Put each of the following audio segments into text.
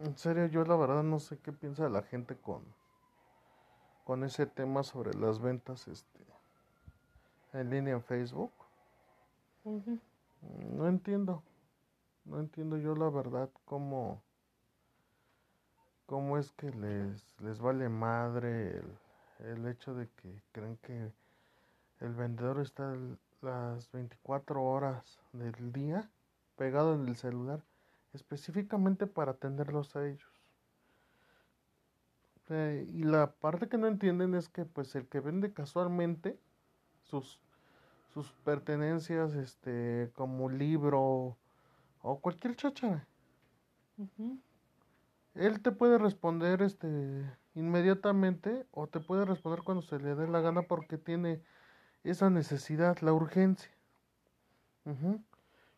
En serio, yo la verdad no sé qué piensa la gente con, con ese tema sobre las ventas este, en línea en Facebook. No entiendo. No entiendo yo la verdad cómo, cómo es que les, les vale madre el, el hecho de que creen que el vendedor está las 24 horas del día pegado en el celular específicamente para atenderlos a ellos. Eh, y la parte que no entienden es que pues el que vende casualmente sus, sus pertenencias este como libro o cualquier chacha él te puede responder este inmediatamente o te puede responder cuando se le dé la gana porque tiene esa necesidad, la urgencia.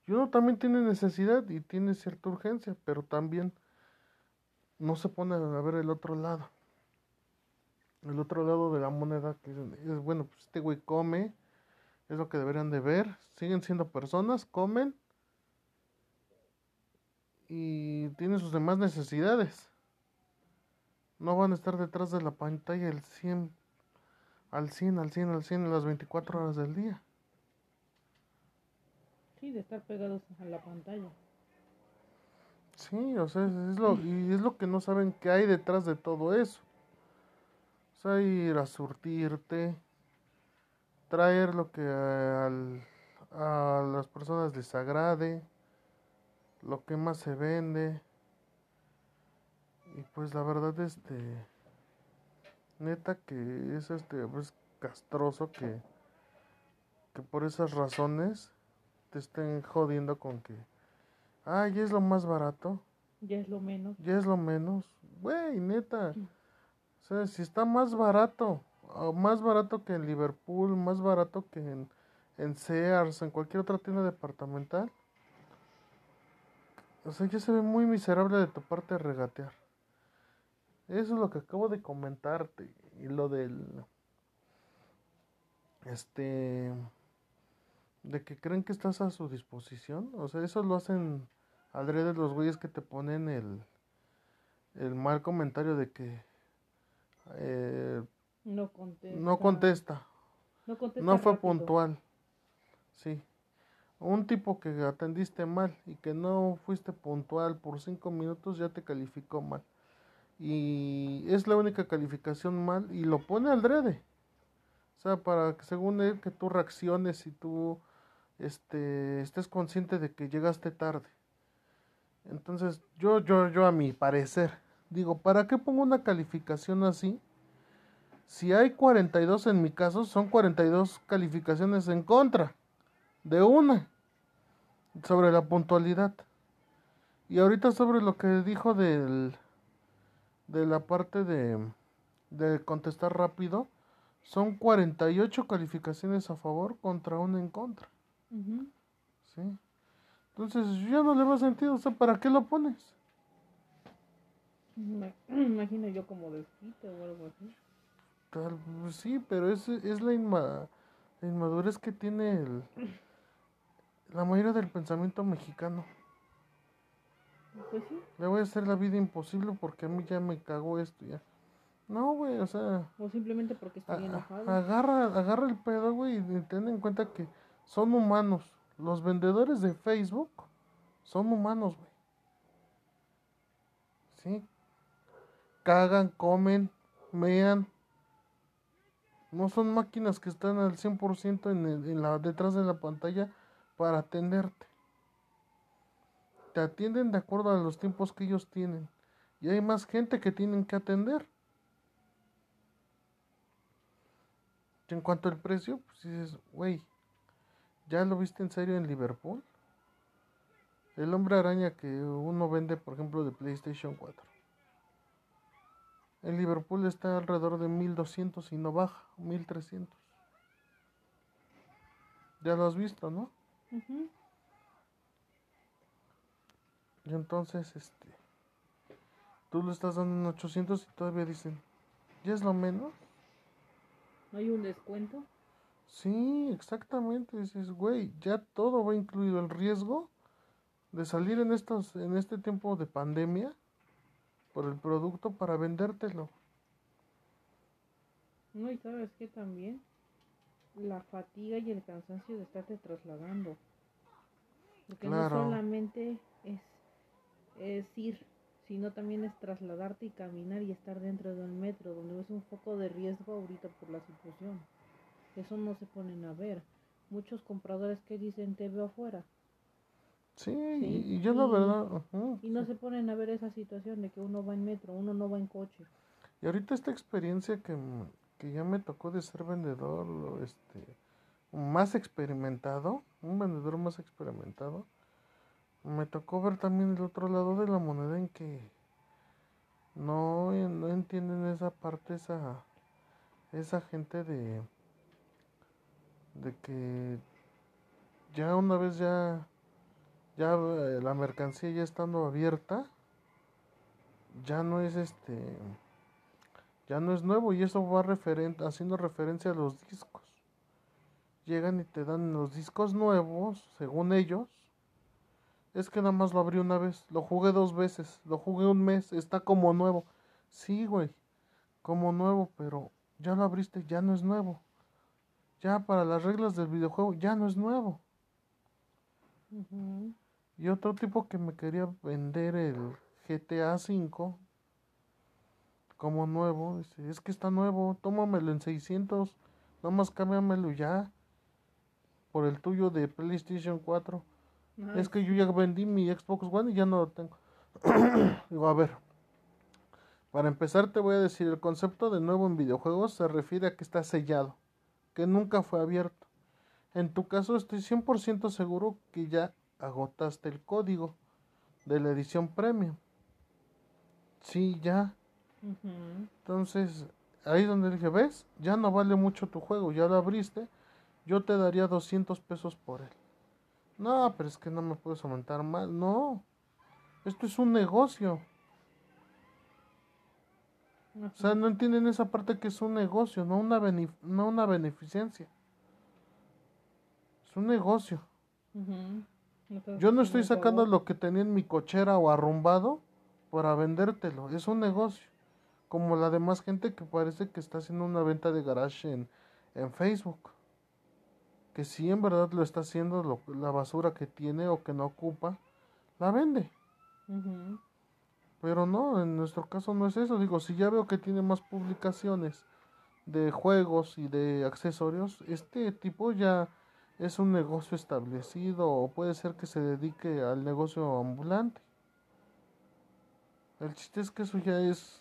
Y uno también tiene necesidad y tiene cierta urgencia, pero también no se pone a ver el otro lado. El otro lado de la moneda, que es, bueno, pues este güey come, es lo que deberían de ver, siguen siendo personas, comen y tienen sus demás necesidades. No van a estar detrás de la pantalla el 100, al 100, al 100, al 100 en las 24 horas del día. De estar pegados a la pantalla. Sí, o sea, es lo, y es lo que no saben que hay detrás de todo eso. Ir a surtirte, traer lo que al, a las personas les agrade, lo que más se vende. Y pues la verdad, este, neta que es este, pues castroso que, que por esas razones te estén jodiendo con que, ah, ya es lo más barato. Ya es lo menos. Ya es lo menos. Güey, neta. O sea, si está más barato, más barato que en Liverpool, más barato que en, en Sears, en cualquier otra tienda departamental. O sea, ya se ve muy miserable de tu parte regatear. Eso es lo que acabo de comentarte. Y lo del. Este de que creen que estás a su disposición. O sea, eso lo hacen de los güeyes que te ponen el, el mal comentario de que eh, no contesta. No contesta. No, fue puntual. Sí. Un tipo que atendiste mal y que no fuiste puntual por cinco minutos ya te calificó mal. Y es la única calificación mal y lo pone al drede. O sea, para que según él que tú reacciones y tú este, estés consciente de que llegaste tarde. Entonces, yo, yo, yo a mi parecer, digo, ¿para qué pongo una calificación así? Si hay 42 en mi caso, son 42 calificaciones en contra de una sobre la puntualidad. Y ahorita sobre lo que dijo del, de la parte de, de contestar rápido, son 48 calificaciones a favor contra una en contra. ¿Sí? Entonces ya no le va sentido, o sea, ¿para qué lo pones? Me imagino yo como desquite o algo así. Tal, pues sí, pero es, es la, inmadurez que tiene el, la mayoría del pensamiento mexicano. Pues sí. Le voy a hacer la vida imposible porque a mí ya me cagó esto ya. No, güey, o sea. O simplemente porque estoy enojado. Agarra, agarra el pedo, güey, y ten en cuenta que son humanos. Los vendedores de Facebook son humanos, güey. ¿Sí? Cagan, comen, mean. No son máquinas que están al 100% en, en la, detrás de la pantalla para atenderte. Te atienden de acuerdo a los tiempos que ellos tienen. Y hay más gente que tienen que atender. En cuanto al precio, pues dices, güey, ¿Ya lo viste en serio en Liverpool? El hombre araña que uno vende, por ejemplo, de PlayStation 4. En Liverpool está alrededor de 1200 y no baja, 1300. Ya lo has visto, ¿no? Y entonces, este, tú lo estás dando en 800 y todavía dicen, ¿ya es lo menos? ¿No hay un descuento? Sí, exactamente. Dices, güey, ya todo va incluido el riesgo de salir en estos, en este tiempo de pandemia. por el producto para vendértelo. No, y sabes que también la fatiga y el cansancio de estarte trasladando. Porque no solamente es, es ir, sino también es trasladarte y caminar y estar dentro de un metro, donde es un foco de riesgo ahorita por la situación. Eso no se ponen a ver. Muchos compradores que dicen te veo afuera. Sí, y yo la verdad... y no se ponen a ver esa situación de que uno va en metro, uno no va en coche. Y ahorita esta experiencia que, que ya me tocó de ser vendedor, este, más experimentado, un vendedor más experimentado, me tocó ver también el otro lado de la moneda en que no, no entienden esa parte, esa, esa gente de, de que ya una vez ya, ya eh, la mercancía ya estando abierta, ya no es este, ya no es nuevo y eso va referente, haciendo referencia a los discos llegan y te dan los discos nuevos, según ellos. Es que nada más lo abrí una vez, lo jugué dos veces, lo jugué un mes, está como nuevo. Sí, güey, como nuevo, pero ya lo abriste, ya no es nuevo. Ya para las reglas del videojuego, ya no es nuevo. Y otro tipo que me quería vender el GTA V como nuevo, dice, es que está nuevo, tómamelo en 600, nomás cámbiamelo ya por el tuyo de PlayStation 4. Es que yo ya vendí mi Xbox One y ya no lo tengo. Digo, a ver. Para empezar te voy a decir, el concepto de nuevo en videojuegos se refiere a que está sellado, que nunca fue abierto. En tu caso estoy 100% seguro que ya agotaste el código de la edición premium. Sí, ya. Entonces, ahí donde dije, ¿ves? Ya no vale mucho tu juego, ya lo abriste yo te daría 200 pesos por él. No, pero es que no me puedes aumentar más. No, esto es un negocio. O sea, no entienden esa parte que es un negocio, no una, no una beneficencia. Es un negocio. Yo no estoy sacando lo que tenía en mi cochera o arrumbado para vendértelo. Es un negocio. Como la demás gente que parece que está haciendo una venta de garage en, en Facebook que si en verdad lo está haciendo, la basura que tiene o que no ocupa, la vende. Pero no, en nuestro caso no es eso. Digo, si ya veo que tiene más publicaciones de juegos y de accesorios, este tipo ya es un negocio establecido o puede ser que se dedique al negocio ambulante. El chiste es que eso ya es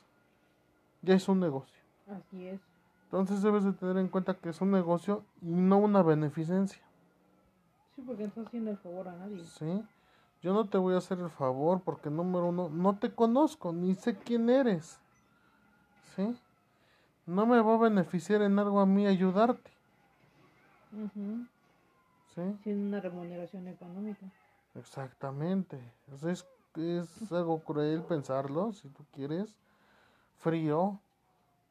ya es un negocio. Así es. Entonces debes de tener en cuenta que es un negocio y no una beneficencia. Sí, porque no estás haciendo el favor a nadie. Sí. Yo no te voy a hacer el favor porque número uno, no te conozco, ni sé quién eres. ¿Sí? No me va a beneficiar en algo a mí ayudarte. ¿Sí? Sin una remuneración económica. Exactamente. es, es algo cruel pensarlo, si tú quieres. Frío.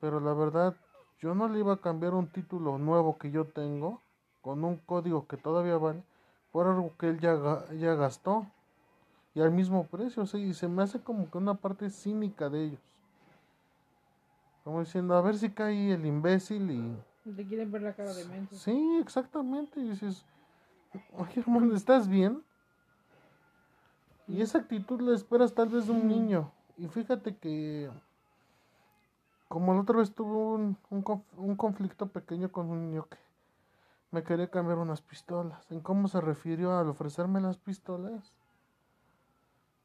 Pero la verdad, yo no le iba a cambiar un título nuevo que yo tengo con un código que todavía vale por algo que él ya, ya gastó y al mismo precio, ¿sí? y se me hace como que una parte cínica de ellos. Como diciendo, a ver si cae el imbécil y... Te quieren ver la cara de mente. Sí, exactamente. Y dices, oye hermano, ¿estás bien? Y esa actitud la esperas tal vez de un niño. Y fíjate que como la otra vez tuve un, un, conflicto pequeño con un niño que me quería cambiar unas pistolas. ¿En cómo se refirió al ofrecerme las pistolas?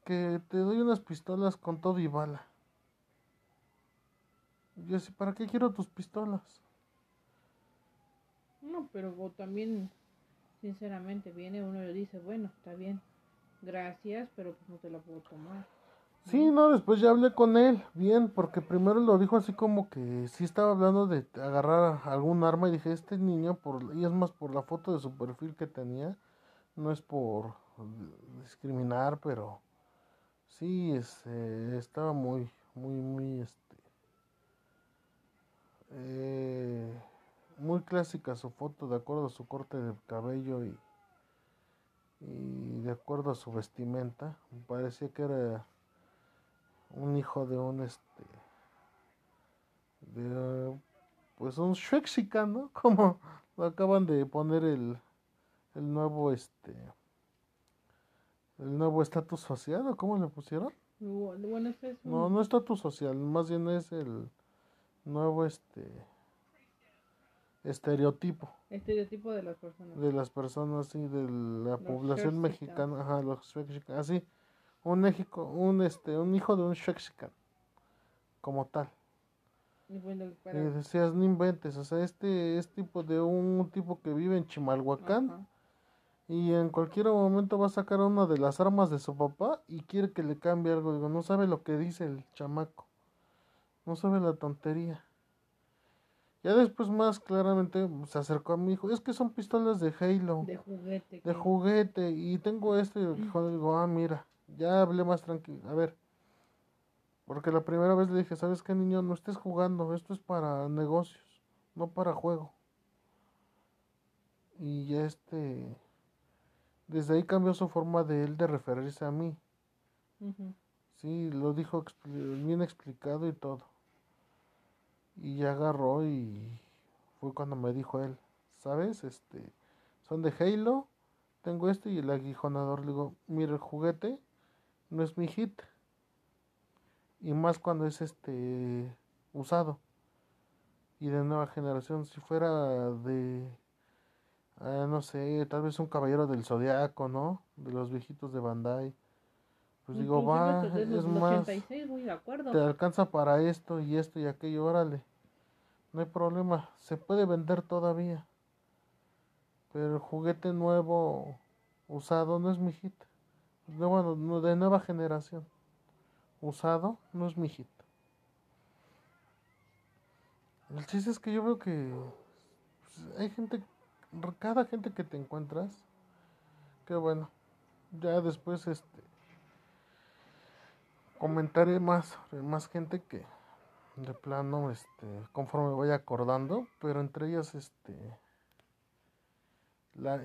Que te doy unas pistolas con todo y bala. Yo así, ¿para qué quiero tus pistolas? No, pero también, sinceramente, viene uno y le dice, bueno, está bien, gracias, pero pues no te la puedo tomar. Sí, no, después ya hablé con él, bien, porque primero lo dijo así como que sí estaba hablando de agarrar algún arma y dije, este niño, por, y es más por la foto de su perfil que tenía, no es por discriminar, pero sí, este, estaba muy, muy, muy, este, eh, muy clásica su foto de acuerdo a su corte de cabello y, y de acuerdo a su vestimenta, me parecía que era un hijo de un este de pues un Shrexican, ¿no? Como lo acaban de poner el, el nuevo este el nuevo estatus social, ¿o cómo le pusieron? Bueno, es No, no estatus social, más bien es el nuevo este estereotipo. Estereotipo de las personas. De las personas, sí, de la población mexicana, ajá, los así. Un, México, un, este, un hijo de un Shexican, como tal. Y, decías, no inventes, o sea, este es tipo de un tipo que vive en Chimalhuacán y en cualquier momento va a sacar una de las armas de su papá y quiere que le cambie algo. Digo, no sabe lo que dice el chamaco, no sabe la tontería. Ya después más claramente se acercó a mi hijo, es que son pistolas de Halo. De juguete. De juguete. Y tengo este, hijo, digo, ah, mira, ya hablé más tranquilo. A ver, porque la primera vez le dije, ¿sabes qué, niño? No estés jugando, esto es para negocios, no para juego. Y ya este, desde ahí cambió su forma de él de referirse a mí. Sí, lo dijo bien explicado y todo. Y ya agarró y fue cuando me dijo él, ¿sabes? Este, son de Halo, tengo este y el aguijonador. Le digo, mira, el juguete no es mi hit. Y más cuando es este usado. Y de nueva generación, si fuera de, ah, no sé, tal vez un caballero del zodiaco, ¿no? De los viejitos de Bandai. Pues digo, va, es más, te alcanza para esto y esto y aquello, órale. No hay problema, se puede vender todavía. Pero el juguete nuevo, usado, no es mi hit. bueno, de nueva generación. Usado, no es mi hit. El chiste es que yo veo que pues, hay gente, cada gente que te encuentras, que bueno, ya después este comentaré más más gente que de plano este conforme voy acordando pero entre ellas este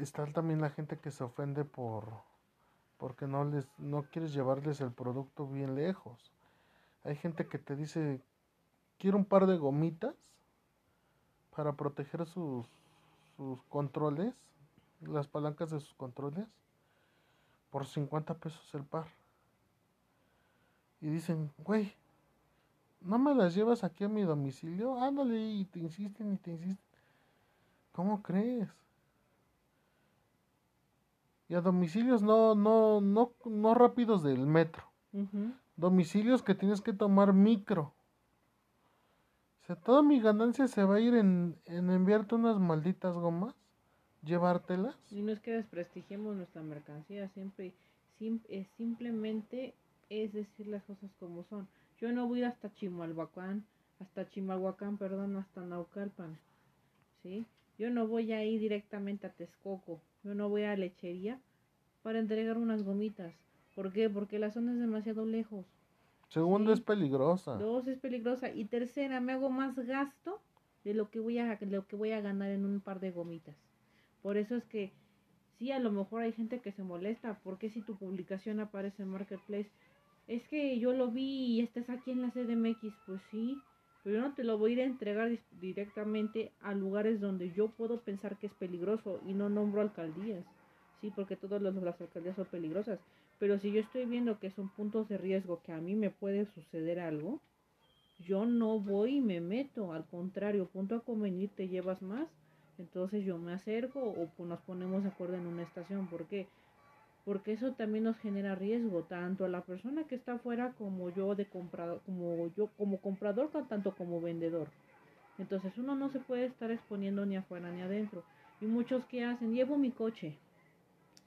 está también la gente que se ofende por porque no les no quieres llevarles el producto bien lejos. Hay gente que te dice quiero un par de gomitas para proteger sus sus controles las palancas de sus controles por 50 pesos el par y dicen, güey, ¿no me las llevas aquí a mi domicilio? Ándale, y te insisten y te insisten. ¿Cómo crees? Y a domicilios no, no, no, no rápidos del metro. Domicilios que tienes que tomar micro. Sea, toda mi ganancia se va a ir en, en enviarte unas malditas gomas, llevártelas. Y no es que desprestigiemos nuestra mercancía, siempre, es simplemente es decir las cosas como son. Yo no voy hasta Chimalhuacán, hasta Chimalhuacán, perdón, hasta Naucalpan, ¿sí? Yo no voy a ir directamente a Texcoco, yo no voy a lechería para entregar unas gomitas. ¿Por qué? Porque la zona es demasiado lejos. Segundo, es peligrosa. Dos, es peligrosa. Y tercera, me hago más gasto de lo que voy a, lo que voy a ganar en un par de gomitas. Por eso es que sí, a lo mejor hay gente que se molesta. porque si tu publicación aparece en Marketplace es que yo lo vi y estás aquí en la CDMX, pues sí, pero yo no te lo voy a ir a entregar directamente a lugares donde yo puedo pensar que es peligroso y no nombro alcaldías, sí, porque todas las, las alcaldías son peligrosas, pero si yo estoy viendo que son puntos de riesgo, que a mí me puede suceder algo, yo no voy y me meto, al contrario, punto a convenir te llevas más, entonces yo me acerco o nos ponemos de acuerdo en una estación, porque porque eso también nos genera riesgo tanto a la persona que está afuera como yo de comprador como yo como comprador tanto como vendedor. Entonces uno no se puede estar exponiendo ni afuera ni adentro. Y muchos que hacen llevo mi coche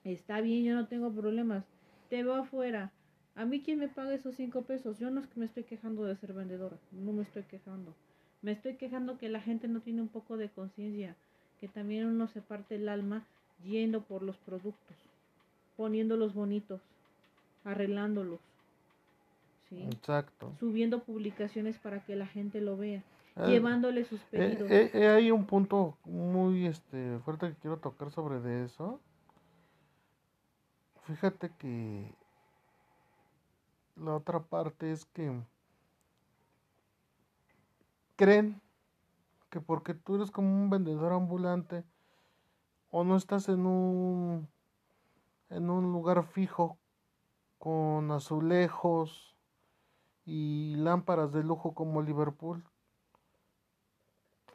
está bien yo no tengo problemas te veo afuera a mí quién me paga esos cinco pesos yo no es que me estoy quejando de ser vendedora no me estoy quejando me estoy quejando que la gente no tiene un poco de conciencia que también uno se parte el alma yendo por los productos poniéndolos bonitos, arreglándolos. ¿sí? Exacto. Subiendo publicaciones para que la gente lo vea, ah, llevándole sus eh, pedidos. Eh, eh, hay un punto muy este fuerte que quiero tocar sobre de eso. Fíjate que la otra parte es que creen que porque tú eres como un vendedor ambulante o no estás en un en un lugar fijo con azulejos y lámparas de lujo como Liverpool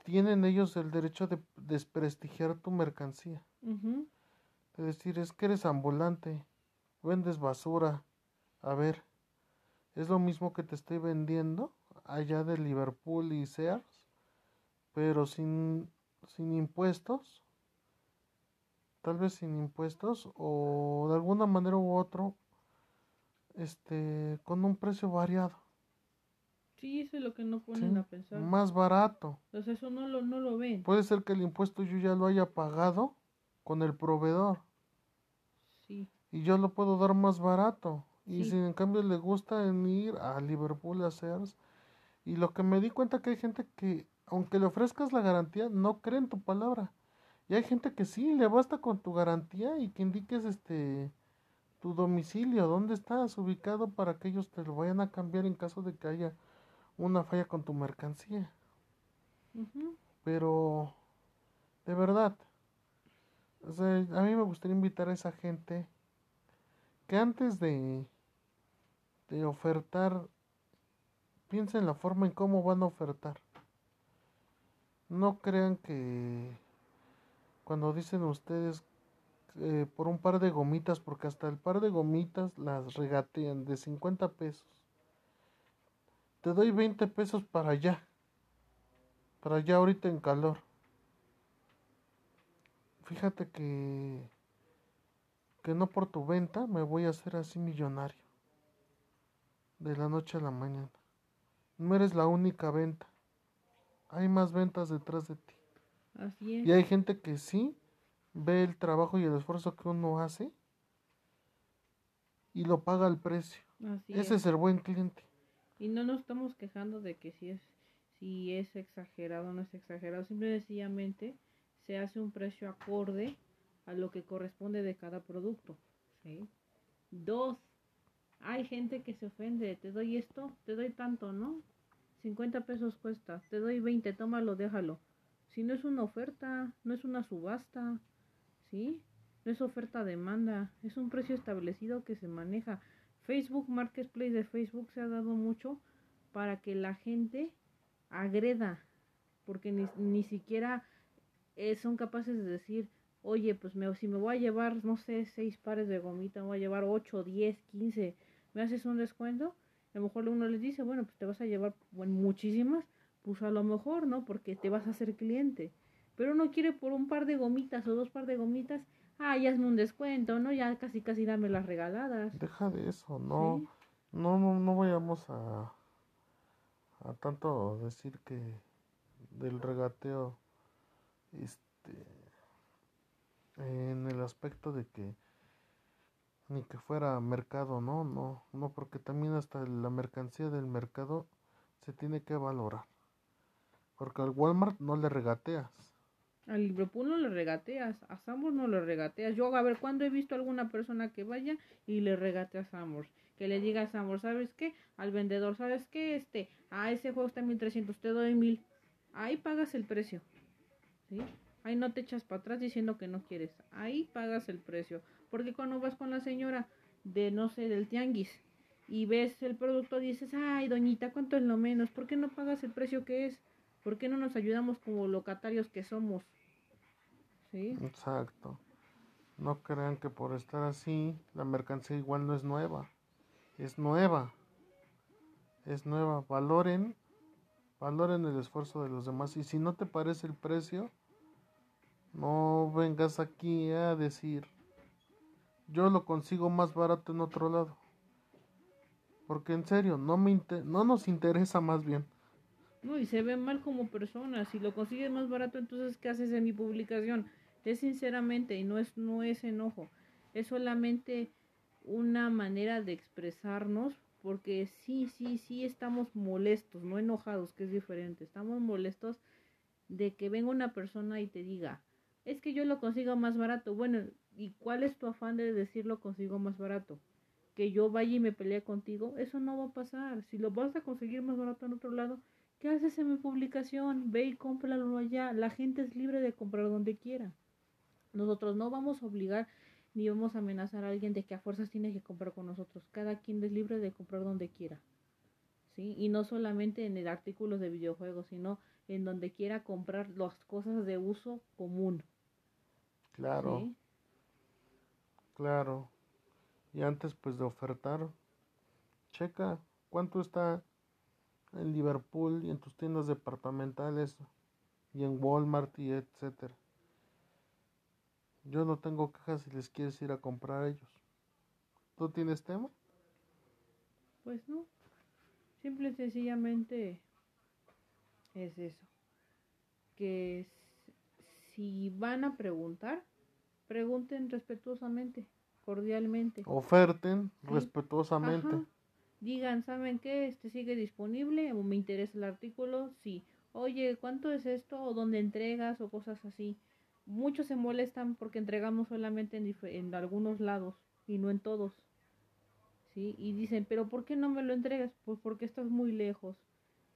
tienen ellos el derecho de desprestigiar tu mercancía. De decir, es que eres ambulante, vendes basura. A ver, es lo mismo que te estoy vendiendo allá de Liverpool y Sears, pero sin, sin impuestos, tal vez sin impuestos o de alguna manera u otro, este, con un precio variado. Sí, eso es lo que no ponen a pensar. Más barato. Entonces eso no lo, no lo ven. Puede ser que el impuesto yo ya lo haya pagado con el proveedor. Y yo lo puedo dar más barato. Y si en cambio le gusta en ir a Liverpool a Sears. Y lo que me di cuenta que hay gente que, aunque le ofrezcas la garantía, no cree en tu palabra. Y hay gente que sí, le basta con tu garantía y que indiques este tu domicilio, dónde estás ubicado para que ellos te lo vayan a cambiar en caso de que haya una falla con tu mercancía. Pero, de verdad, a mí me gustaría invitar a esa gente que antes de, de ofertar, piensen la forma en cómo van a ofertar. No crean que cuando dicen ustedes eh, por un par de gomitas, porque hasta el par de gomitas las regatean de 50 pesos te doy 20 pesos para allá. Para allá ahorita en calor. Fíjate que que no por tu venta me voy a hacer así millonario. De la noche a la mañana. No eres la única venta. Hay más ventas detrás de ti. Así es. Y hay gente que sí ve el trabajo y el esfuerzo que uno hace y lo paga al precio. Ese es el buen cliente. Y no nos estamos quejando de que si es, si es exagerado o no es exagerado, simple y sencillamente se hace un precio acorde a lo que corresponde de cada producto. Dos, hay gente que se ofende, te doy esto, te doy tanto, ¿no? 50 pesos cuesta, te doy 20, tómalo, déjalo. Si no es una oferta, no es una subasta, ¿sí? No es oferta-demanda, es un precio establecido que se maneja. Facebook Marketplace de Facebook se ha dado mucho para que la gente agreda, porque ni, ni siquiera eh, son capaces de decir, oye, pues me, si me voy a llevar, no sé, seis pares de gomita, me voy a llevar ocho, diez, quince, ¿me haces un descuento? A lo mejor uno les dice, bueno, pues te vas a llevar bueno, muchísimas, pues a lo mejor, ¿no? Porque te vas a hacer cliente. Pero uno quiere por un par de gomitas o dos par de gomitas ah, ya hazme un descuento, ¿no? Ya casi casi dame las regaladas. Deja de eso, no, no, no, no vayamos a, a tanto decir que del regateo, este, en el aspecto de que ni que fuera mercado, no, no, no, porque también hasta la mercancía del mercado se tiene que valorar. Porque al Walmart no le regateas. Al Liverpool no le regateas, a Sambor no le regateas. Yo, a ver, ¿cuándo he visto a alguna persona que vaya y le regatea a Sambor? Que le diga a Sambor, ¿sabes qué? Al vendedor, ¿sabes qué? Este, a ese juego está en 1300, te doy mil. Ahí pagas el precio. ¿Sí? Ahí no te echas para atrás diciendo que no quieres. Ahí pagas el precio. Porque cuando vas con la señora de, no sé, del tianguis y ves el producto, dices, ay, doñita, ¿cuánto es lo menos? ¿Por qué no pagas el precio que es? ¿Por qué no nos ayudamos como locatarios que somos? Exacto. No crean que por estar así la mercancía igual no es nueva. Es nueva. Es nueva. Valoren, valoren el esfuerzo de los demás. Y si no te parece el precio, no vengas aquí a decir, yo lo consigo más barato en otro lado. Porque en serio, no, me no nos interesa más bien. No, y se ve mal como persona. Si lo consigues más barato, entonces, ¿qué haces en mi publicación? Es sinceramente y no es, no es enojo, es solamente una manera de expresarnos porque sí, sí, sí estamos molestos, no enojados, que es diferente, estamos molestos de que venga una persona y te diga, es que yo lo consigo más barato. Bueno, ¿y cuál es tu afán de decirlo consigo más barato? que yo vaya y me pelee contigo, eso no va a pasar. Si lo vas a conseguir más barato en otro lado, ¿qué haces en mi publicación? Ve y cómpralo allá. La gente es libre de comprar donde quiera. Nosotros no vamos a obligar ni vamos a amenazar a alguien de que a fuerzas tiene que comprar con nosotros. Cada quien es libre de comprar donde quiera. ¿Sí? Y no solamente en el artículos de videojuegos, sino en donde quiera comprar las cosas de uso común. Claro. Claro. Y antes pues de ofertar, checa cuánto está en Liverpool y en tus tiendas departamentales y en Walmart y etcétera. Yo no tengo cajas si les quieres ir a comprar a ellos. ¿Tú tienes tema? Pues no. Simple y sencillamente es eso. Que si van a preguntar, pregunten respetuosamente, cordialmente. Oferten respetuosamente. Digan, ¿saben qué? Este sigue disponible o me interesa el artículo. Sí. Oye, ¿cuánto es esto? O dónde entregas o cosas así. Muchos se molestan porque entregamos solamente en, en algunos lados y no en todos. ¿Sí? Y dicen, ¿pero por qué no me lo entregas? Pues porque estás muy lejos.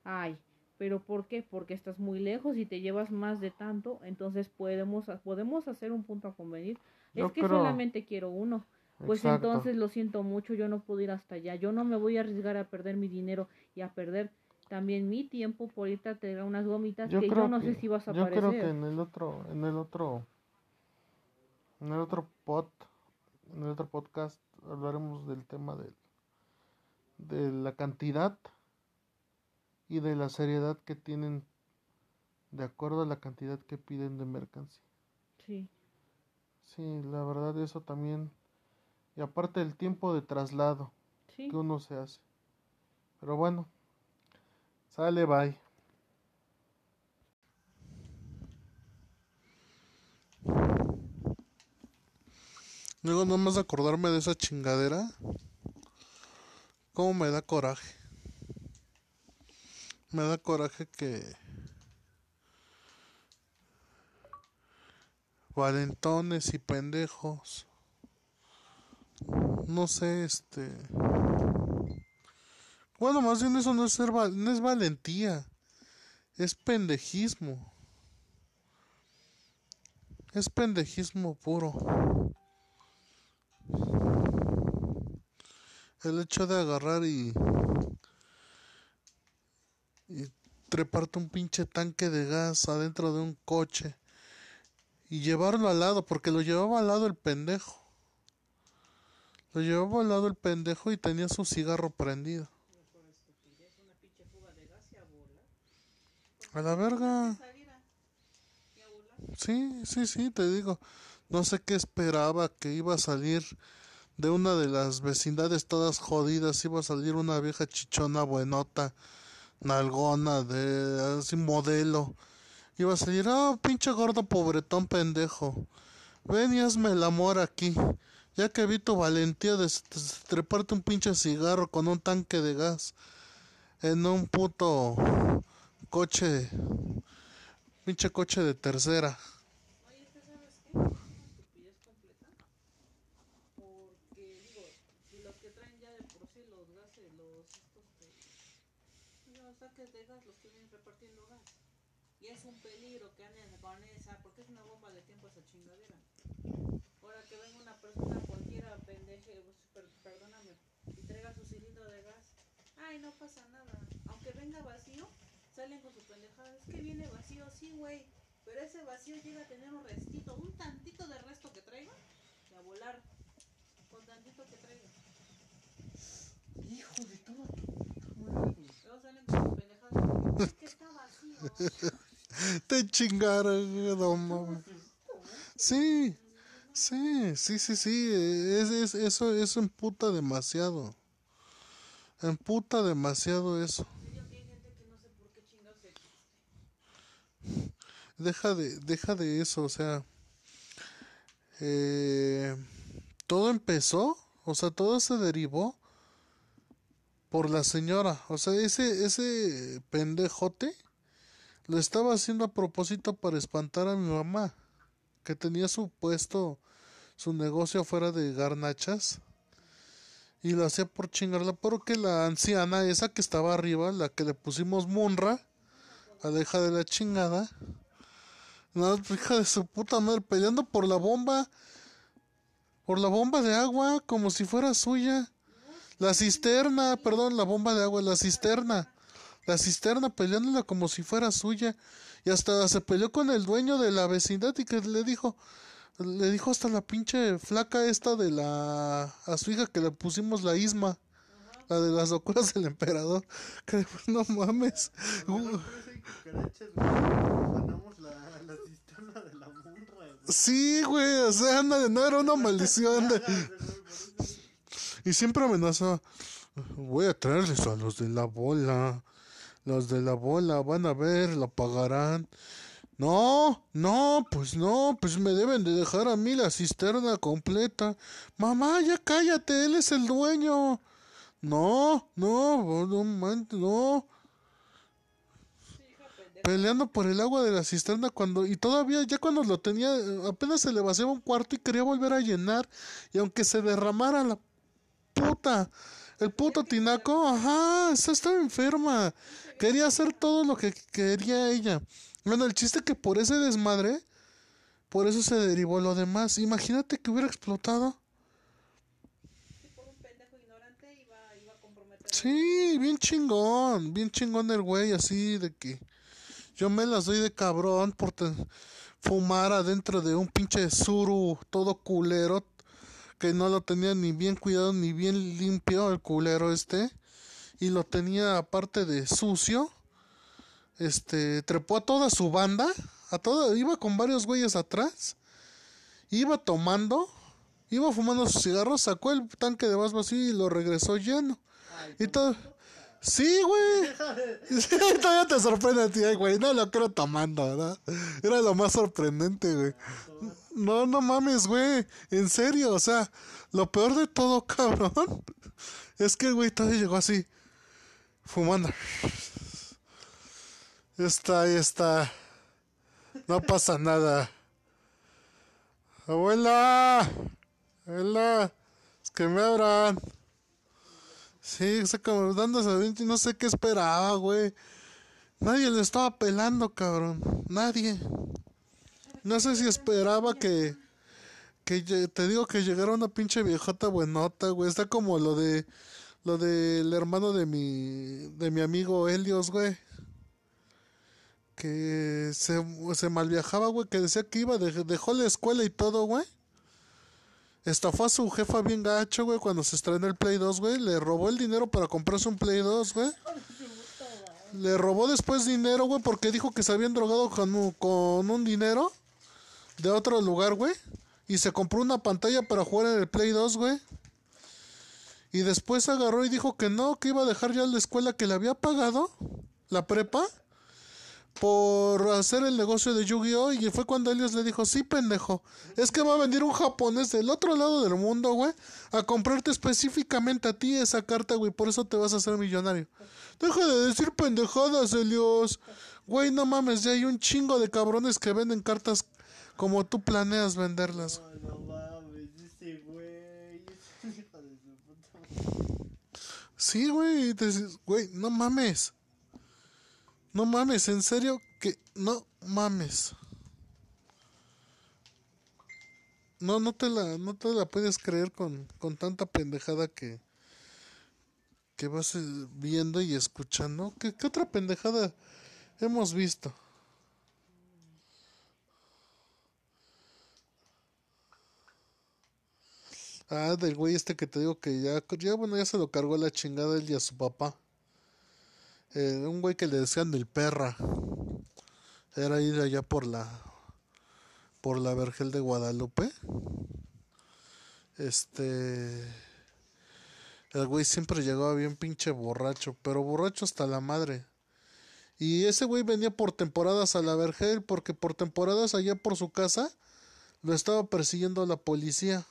Ay, ¿pero por qué? Porque estás muy lejos y te llevas más de tanto, entonces podemos, podemos hacer un punto a convenir. es que solamente quiero uno. Pues entonces lo siento mucho, yo no puedo ir hasta allá. Yo no me voy a arriesgar a perder mi dinero y a perder también mi tiempo por irte a tener unas gomitas que yo no sé si vas a aparecer. Yo creo que en el otro, en el otro, en el otro pod, en el otro podcast hablaremos del tema de, de la cantidad y de la seriedad que tienen de acuerdo a la cantidad que piden de mercancía. Sí. Sí, la verdad eso también. Y aparte el tiempo de traslado que uno se hace. Pero bueno, Sale, bye. Luego nomás acordarme de esa chingadera. Cómo me da coraje. Me da coraje que valentones y pendejos. No sé, este bueno, más bien eso no es, ser no es valentía, es pendejismo. Es pendejismo puro. El hecho de agarrar y, y treparte un pinche tanque de gas adentro de un coche y llevarlo al lado, porque lo llevaba al lado el pendejo. Lo llevaba al lado el pendejo y tenía su cigarro prendido. A la verga. Sí, sí, sí, te digo. No sé qué esperaba que iba a salir de una de las vecindades todas jodidas. Iba a salir una vieja chichona buenota, nalgona, de así modelo. Iba a salir, oh, pinche gordo pobretón pendejo. Ven y hazme el amor aquí. Ya que vi tu valentía de treparte un pinche cigarro con un tanque de gas en un puto coche, pinche coche de tercera. Oye, ¿sabes qué? Es una estupidez completa. Porque, digo, si los que traen ya de por sí los gases, los estos de. Los saques de gas, los que vienen repartiendo gas. Y es un peligro que anden con esa, porque es una bomba de tiempo esa chingadera. Ahora que venga una persona cualquiera, pendeje, pues, perdóname, y traiga su cilindro de gas. Ay, no pasa nada. Aunque venga vacío salen con su pendejada. Es que viene vacío, sí, güey. Pero ese vacío llega a tener un restito, un tantito de resto que traiga, y a volar. Con tantito que traiga. Hijo de todo Luego salen con pendejadas. Es que está vacío. Te chingaron, no Sí, sí, sí, sí, sí. Es, es, eso, eso emputa demasiado. Emputa demasiado eso. Deja de, deja de eso, o sea, eh, todo empezó, o sea, todo se derivó por la señora, o sea, ese, ese pendejote lo estaba haciendo a propósito para espantar a mi mamá, que tenía su puesto, su negocio fuera de garnachas, Y lo hacía por chingarla, porque la anciana esa que estaba arriba, la que le pusimos Munra, a la hija de la chingada, no, hija de su puta madre, peleando por la bomba, por la bomba de agua, como si fuera suya. La cisterna, perdón, la bomba de agua, la cisterna. La cisterna peleándola como si fuera suya. Y hasta se peleó con el dueño de la vecindad y que le dijo, le dijo hasta la pinche flaca esta de la, a su hija que le pusimos la isma. La de las locuras del emperador. Que no mames. Sí, güey, o sea, no, no era una maldición. Y siempre amenazó, voy a traerles a los de la bola. Los de la bola van a ver, la pagarán. No, no, pues no, pues me deben de dejar a mí la cisterna completa. Mamá, ya cállate, él es el dueño. No, no, no, no peleando por el agua de la cisterna cuando y todavía ya cuando lo tenía apenas se le vaciaba un cuarto y quería volver a llenar y aunque se derramara la puta el puto tinaco ajá estaba enferma. Quería hacer todo lo que quería ella. Bueno el chiste que por ese desmadre por eso se derivó lo demás. Imagínate que hubiera explotado. Sí, bien chingón, bien chingón el güey, así de que yo me las doy de cabrón por fumar adentro de un pinche suru todo culero que no lo tenía ni bien cuidado ni bien limpio el culero este y lo tenía aparte de sucio este trepó a toda su banda a toda iba con varios güeyes atrás iba tomando iba fumando sus cigarros sacó el tanque de más vacío y lo regresó lleno. Y todo Sí, güey. todavía te sorprende a ti, güey. No lo quiero tomando, ¿verdad? Era lo más sorprendente, güey. No, no mames, güey. En serio, o sea, lo peor de todo, cabrón, es que, güey, todavía llegó así, fumando. Está, ahí está. No pasa nada. Abuela. Abuela. Es que me abran. Sí, se como dándose y no sé qué esperaba, güey. Nadie le estaba pelando, cabrón. Nadie. No sé si esperaba que. Que te digo que llegara una pinche viejota buenota, güey. Está como lo de. Lo del hermano de mi. De mi amigo Helios, güey. Que se, se malviajaba, güey. Que decía que iba, dejó la escuela y todo, güey Estafó a su jefa bien gacho, güey, cuando se estrenó el Play 2, güey. Le robó el dinero para comprarse un Play 2, güey. Le robó después dinero, güey, porque dijo que se habían drogado con, un dinero de otro lugar, güey. Y se compró una pantalla para jugar en el Play 2, güey. Y después agarró y dijo que no, que iba a dejar ya la escuela que le había pagado, la prepa por hacer el negocio de Yu-Gi-Oh! Y fue cuando Elios le dijo, sí, pendejo, es que va a venir un japonés del otro lado del mundo, güey, a comprarte específicamente a ti esa carta, güey, por eso te vas a hacer millonario. Deja de decir pendejadas, Elios. Güey, no mames, ya hay un chingo de cabrones que venden cartas como tú planeas venderlas. No, mames, güey. Sí, güey, güey, no mames. No mames, en serio que no mames. No, no te la, no te la puedes creer con, con tanta pendejada que, que vas eh, viendo y escuchando. ¿Qué, ¿Qué otra pendejada hemos visto? Ah, del güey este que te digo que ya, ya bueno, ya se lo cargó la chingada él y a su papá. Eh, un güey que le decían el perra. Era ir allá por la por la Vergel de Guadalupe. Este el güey siempre llegaba bien pinche borracho, pero borracho hasta la madre. Y ese güey venía por temporadas a la Vergel porque por temporadas allá por su casa lo estaba persiguiendo la policía.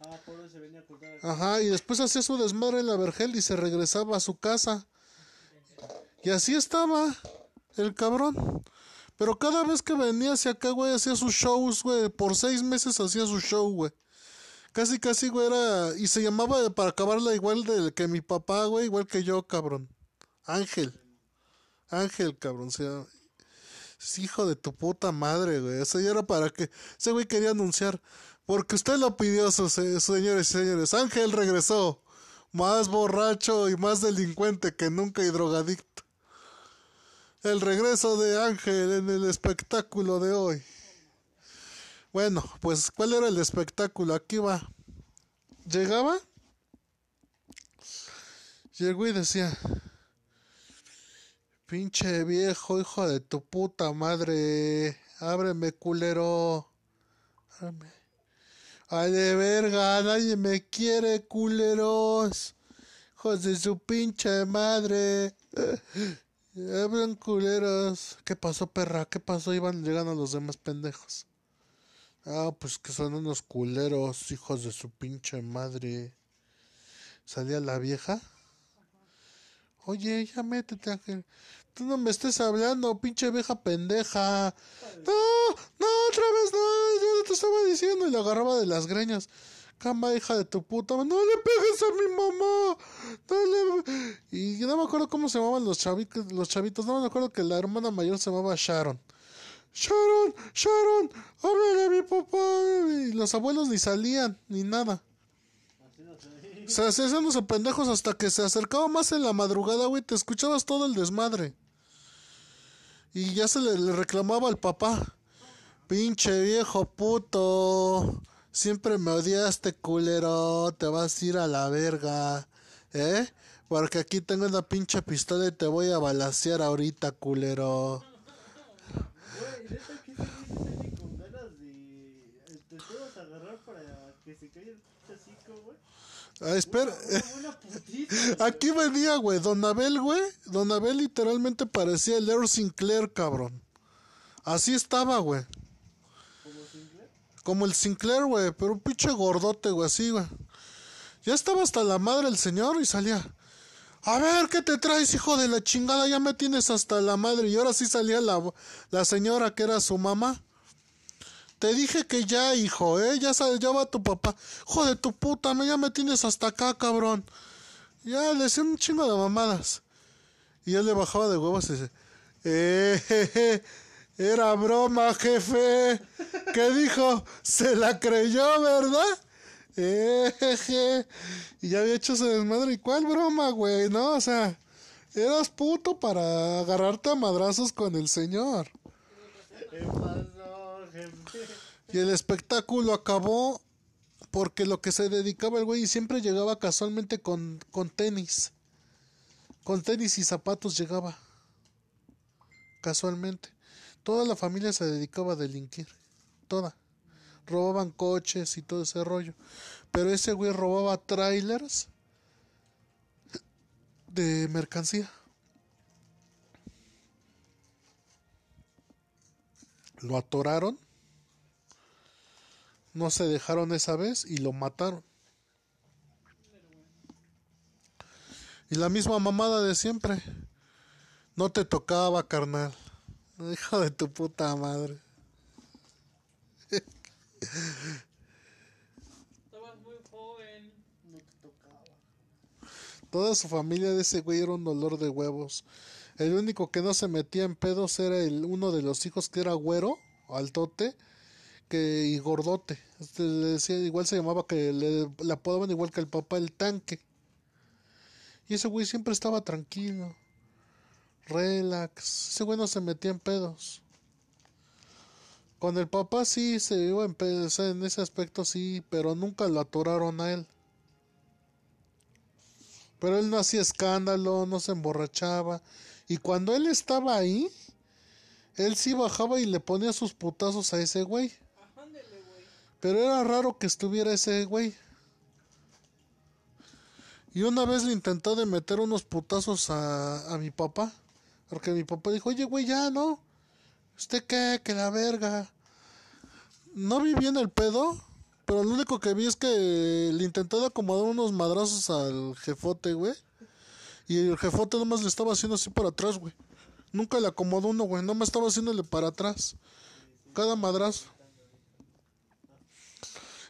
Ah, por eso se venía a Ajá, y después hacía su desmadre en la Vergel y se regresaba a su casa. Y así estaba el cabrón. Pero cada vez que venía hacia acá, güey, hacía sus shows, güey. Por seis meses hacía su show, güey. Casi, casi, güey, era. Y se llamaba para acabarla igual de que mi papá, güey, igual que yo, cabrón. Ángel. Ángel, cabrón. O hijo de tu puta madre, güey. Eso ya era para que. Ese güey quería anunciar. Porque usted lo pidió, señores y señores. Ángel regresó. Más borracho y más delincuente que nunca y drogadicto. El regreso de Ángel en el espectáculo de hoy. Bueno, pues, ¿cuál era el espectáculo? Aquí va. Llegaba. Llegó y decía. Pinche viejo, hijo de tu puta madre. Ábreme, culero. Ábreme. Ay, de verga, nadie me quiere, culeros. Hijos de su pinche madre. Abran culeros. ¿Qué pasó, perra? ¿Qué pasó? Iban llegando los demás pendejos. Ah, pues que son unos culeros, hijos de su pinche madre. Salía la vieja. Oye, ya métete, Ángel. Tú no me estés hablando, pinche vieja pendeja. No, no, otra vez no. Yo te estaba diciendo y le agarraba de las greñas. Cama, hija de tu puta. No le pegues a mi mamá. No. Y no me acuerdo cómo se llamaban los chavitos. Los chavitos. No me acuerdo que la hermana mayor se llamaba Sharon. Sharon, Sharon, háblale a mi papá. Y los abuelos ni salían, ni nada. Se hacían los pendejos hasta que se acercaba más en la madrugada, güey. Te escuchabas todo el desmadre. Y ya se le reclamaba al papá. Pinche viejo puto. Siempre me odiaste, culero. Te vas a ir a la verga. ¿Eh? Porque aquí tengo una pinche pistola y te voy a balasear ahorita, culero. Ah, espera. Aquí venía, güey. Don Abel, güey. Don Abel literalmente parecía el Earl Sinclair, cabrón. Así estaba, güey. ¿Como el Sinclair, güey. Pero un pinche gordote, güey, así, güey. Ya estaba hasta la madre el señor y salía. A ver, ¿qué te traes, hijo de la chingada? Ya me tienes hasta la madre. Y ahora sí salía la, la señora que era su mamá. Te dije que ya, hijo, ¿eh? Ya, sabes, ya va tu papá. Joder, tu puta, ya me tienes hasta acá, cabrón. Ya le hacía un chingo de mamadas. Y él le bajaba de huevos y dice, eh, era broma, jefe. ¿Qué dijo? Se la creyó, ¿verdad? Eh, y ya había hecho ese desmadre. ¿Y cuál broma, güey? No, o sea, eras puto para agarrarte a madrazos con el señor. Y el espectáculo acabó porque lo que se dedicaba el güey siempre llegaba casualmente con, con tenis. Con tenis y zapatos llegaba. Casualmente. Toda la familia se dedicaba a delinquir. Toda. Robaban coches y todo ese rollo. Pero ese güey robaba trailers de mercancía. Lo atoraron no se dejaron esa vez y lo mataron. Y la misma mamada de siempre. No te tocaba, carnal. Hijo de tu puta madre. Estabas muy joven. No te tocaba. Toda su familia de ese güey era un dolor de huevos. El único que no se metía en pedos era el uno de los hijos que era güero, altote que y gordote. Este, le decía, igual se llamaba que le, le apodaban igual que el papá el tanque. Y ese güey siempre estaba tranquilo. Relax. Ese güey no se metía en pedos. Con el papá sí se iba en pedos, en ese aspecto sí, pero nunca lo atoraron a él. Pero él no hacía escándalo, no se emborrachaba. Y cuando él estaba ahí, él sí bajaba y le ponía sus putazos a ese güey. Pero era raro que estuviera ese güey. Y una vez le intentó de meter unos putazos a, a mi papá. Porque mi papá dijo, oye, güey, ya, ¿no? ¿Usted qué? Que la verga. No vi bien el pedo. Pero lo único que vi es que le intentó acomodar unos madrazos al jefote, güey. Y el jefote nomás le estaba haciendo así para atrás, güey. Nunca le acomodó uno, güey. Nomás estaba haciéndole para atrás. Cada madrazo.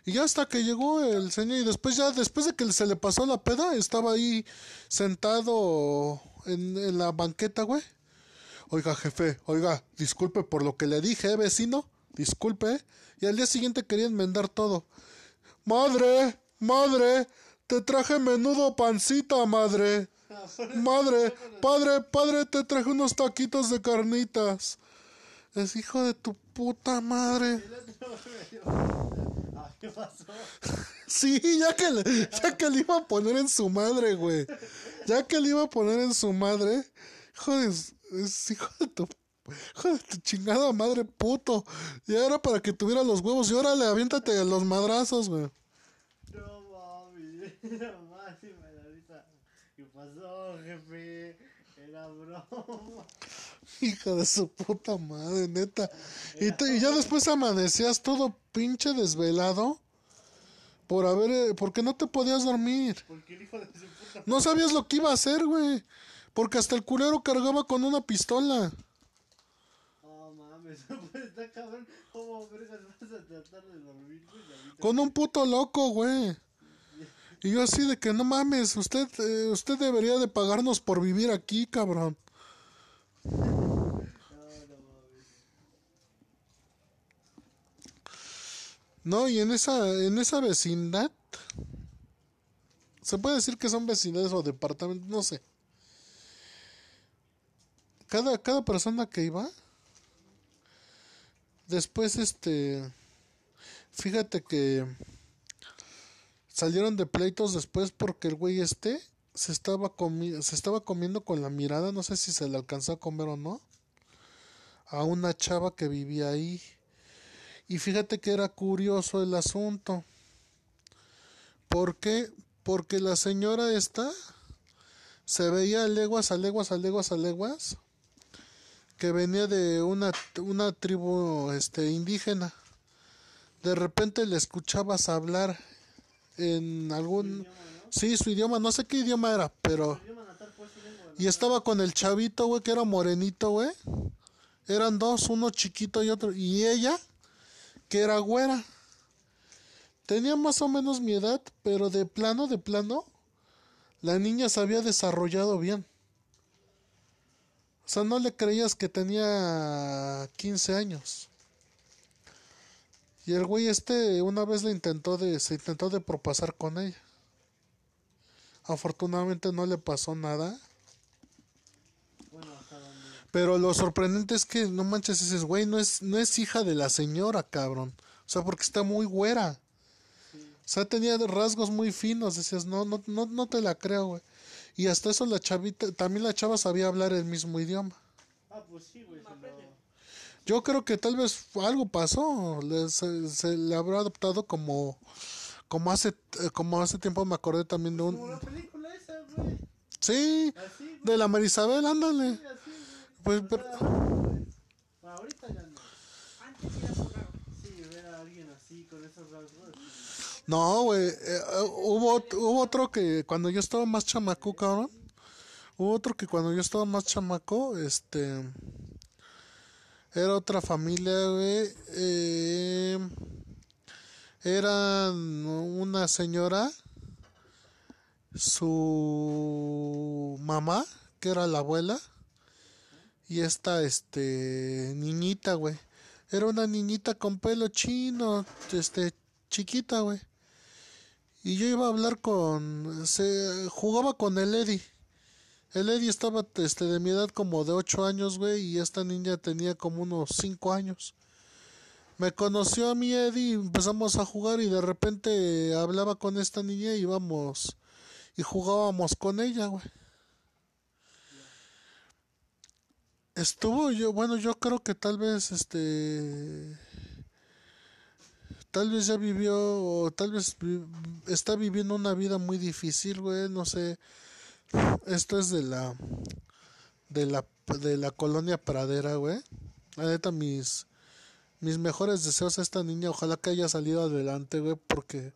Y ya hasta que llegó el señor y después ya, después de que se le pasó la peda, estaba ahí sentado en, la banqueta, güey. Oiga, jefe, oiga, disculpe por lo que le dije, ¿eh, vecino. Disculpe. Y al día siguiente quería enmendar todo. Madre, madre, te traje menudo pancita, madre. Madre, padre, padre, te traje unos taquitos de carnitas. Es hijo de tu puta madre. ¿Qué pasó? Sí, ya que, le, ya que le iba a poner en su madre, güey. Ya que le iba a poner en su madre. Hijo de, es hijo de tu Hijo de tu chingada madre puto. Y ahora para que tuviera los huevos. Y órale, aviéntate los madrazos, güey. No mami. No mami, me da risa. ¿Qué pasó, jefe? Era broma. Hija de su puta madre, neta. Y, y ya después amanecías todo pinche desvelado. Por haber. Eh, porque no te podías dormir. Porque el hijo de su puta No sabías lo que iba a hacer, güey. Porque hasta el culero cargaba con una pistola. Oh mames, está cabrón. ¿Cómo vergas vas a tratar de dormir, Con un puto loco, güey. Y yo así de que no mames, usted, eh, usted debería de pagarnos por vivir aquí, cabrón. No, y en esa, en esa vecindad, se puede decir que son vecindades o departamentos, no sé. Cada, cada persona que iba, después este, fíjate que salieron de pleitos después porque el güey este se estaba, comi se estaba comiendo con la mirada, no sé si se le alcanzó a comer o no, a una chava que vivía ahí. Y fíjate que era curioso el asunto. ¿Por qué? Porque la señora esta se veía a leguas, a leguas, a leguas, a leguas, que venía de una, una tribu este, indígena. De repente le escuchabas hablar en algún... Sí, su idioma, no sé qué idioma era, pero... Y estaba con el chavito, güey, que era morenito, güey. Eran dos, uno chiquito y otro. Y ella que era güera. Tenía más o menos mi edad, pero de plano, de plano, la niña se había desarrollado bien. O sea, no le creías que tenía 15 años. Y el güey este una vez le intentó de, se intentó de propasar con ella. Afortunadamente no le pasó nada. Pero lo sorprendente es que, no manches, dices, güey, no es, no es hija de la señora, cabrón. O sea, porque está muy güera. O sea, tenía rasgos muy finos. Decías, no, no, no, no te la creo, güey. Y hasta eso la chavita, también la chava sabía hablar el mismo idioma. Ah, pues sí, güey. Yo creo que tal vez algo pasó. Le, se, le habrá adoptado como, como hace, eh, como hace tiempo me acordé también de un. Como la película esa, güey. Sí, de la Marisabel, ándale. Pues, pero... ahorita ya no. Antes era Sí, ver a alguien así, con esos rasgos. No, güey. Eh, eh, hubo, hubo otro que cuando yo estaba más chamaco, cabrón. Hubo otro que cuando yo estaba más chamaco, este. Era otra familia, güey. Eh, era una señora, su mamá, que era la abuela, y esta, este, niñita, güey. Era una niñita con pelo chino, este, chiquita, güey. Y yo iba a hablar con, se jugaba con el Eddie. El Eddie estaba, este, de mi edad como de 8 años, güey, y esta niña tenía como unos 5 años. Me conoció a mi Eddie, empezamos a jugar y de repente hablaba con esta niña y íbamos y jugábamos con ella, güey. Estuvo yo, bueno, yo creo que tal vez este tal vez ya vivió o tal vez está viviendo una vida muy difícil, güey, no sé. Esto es de la de la de la colonia Pradera, güey. La neta mis mis mejores deseos a esta niña, ojalá que haya salido adelante, güey, porque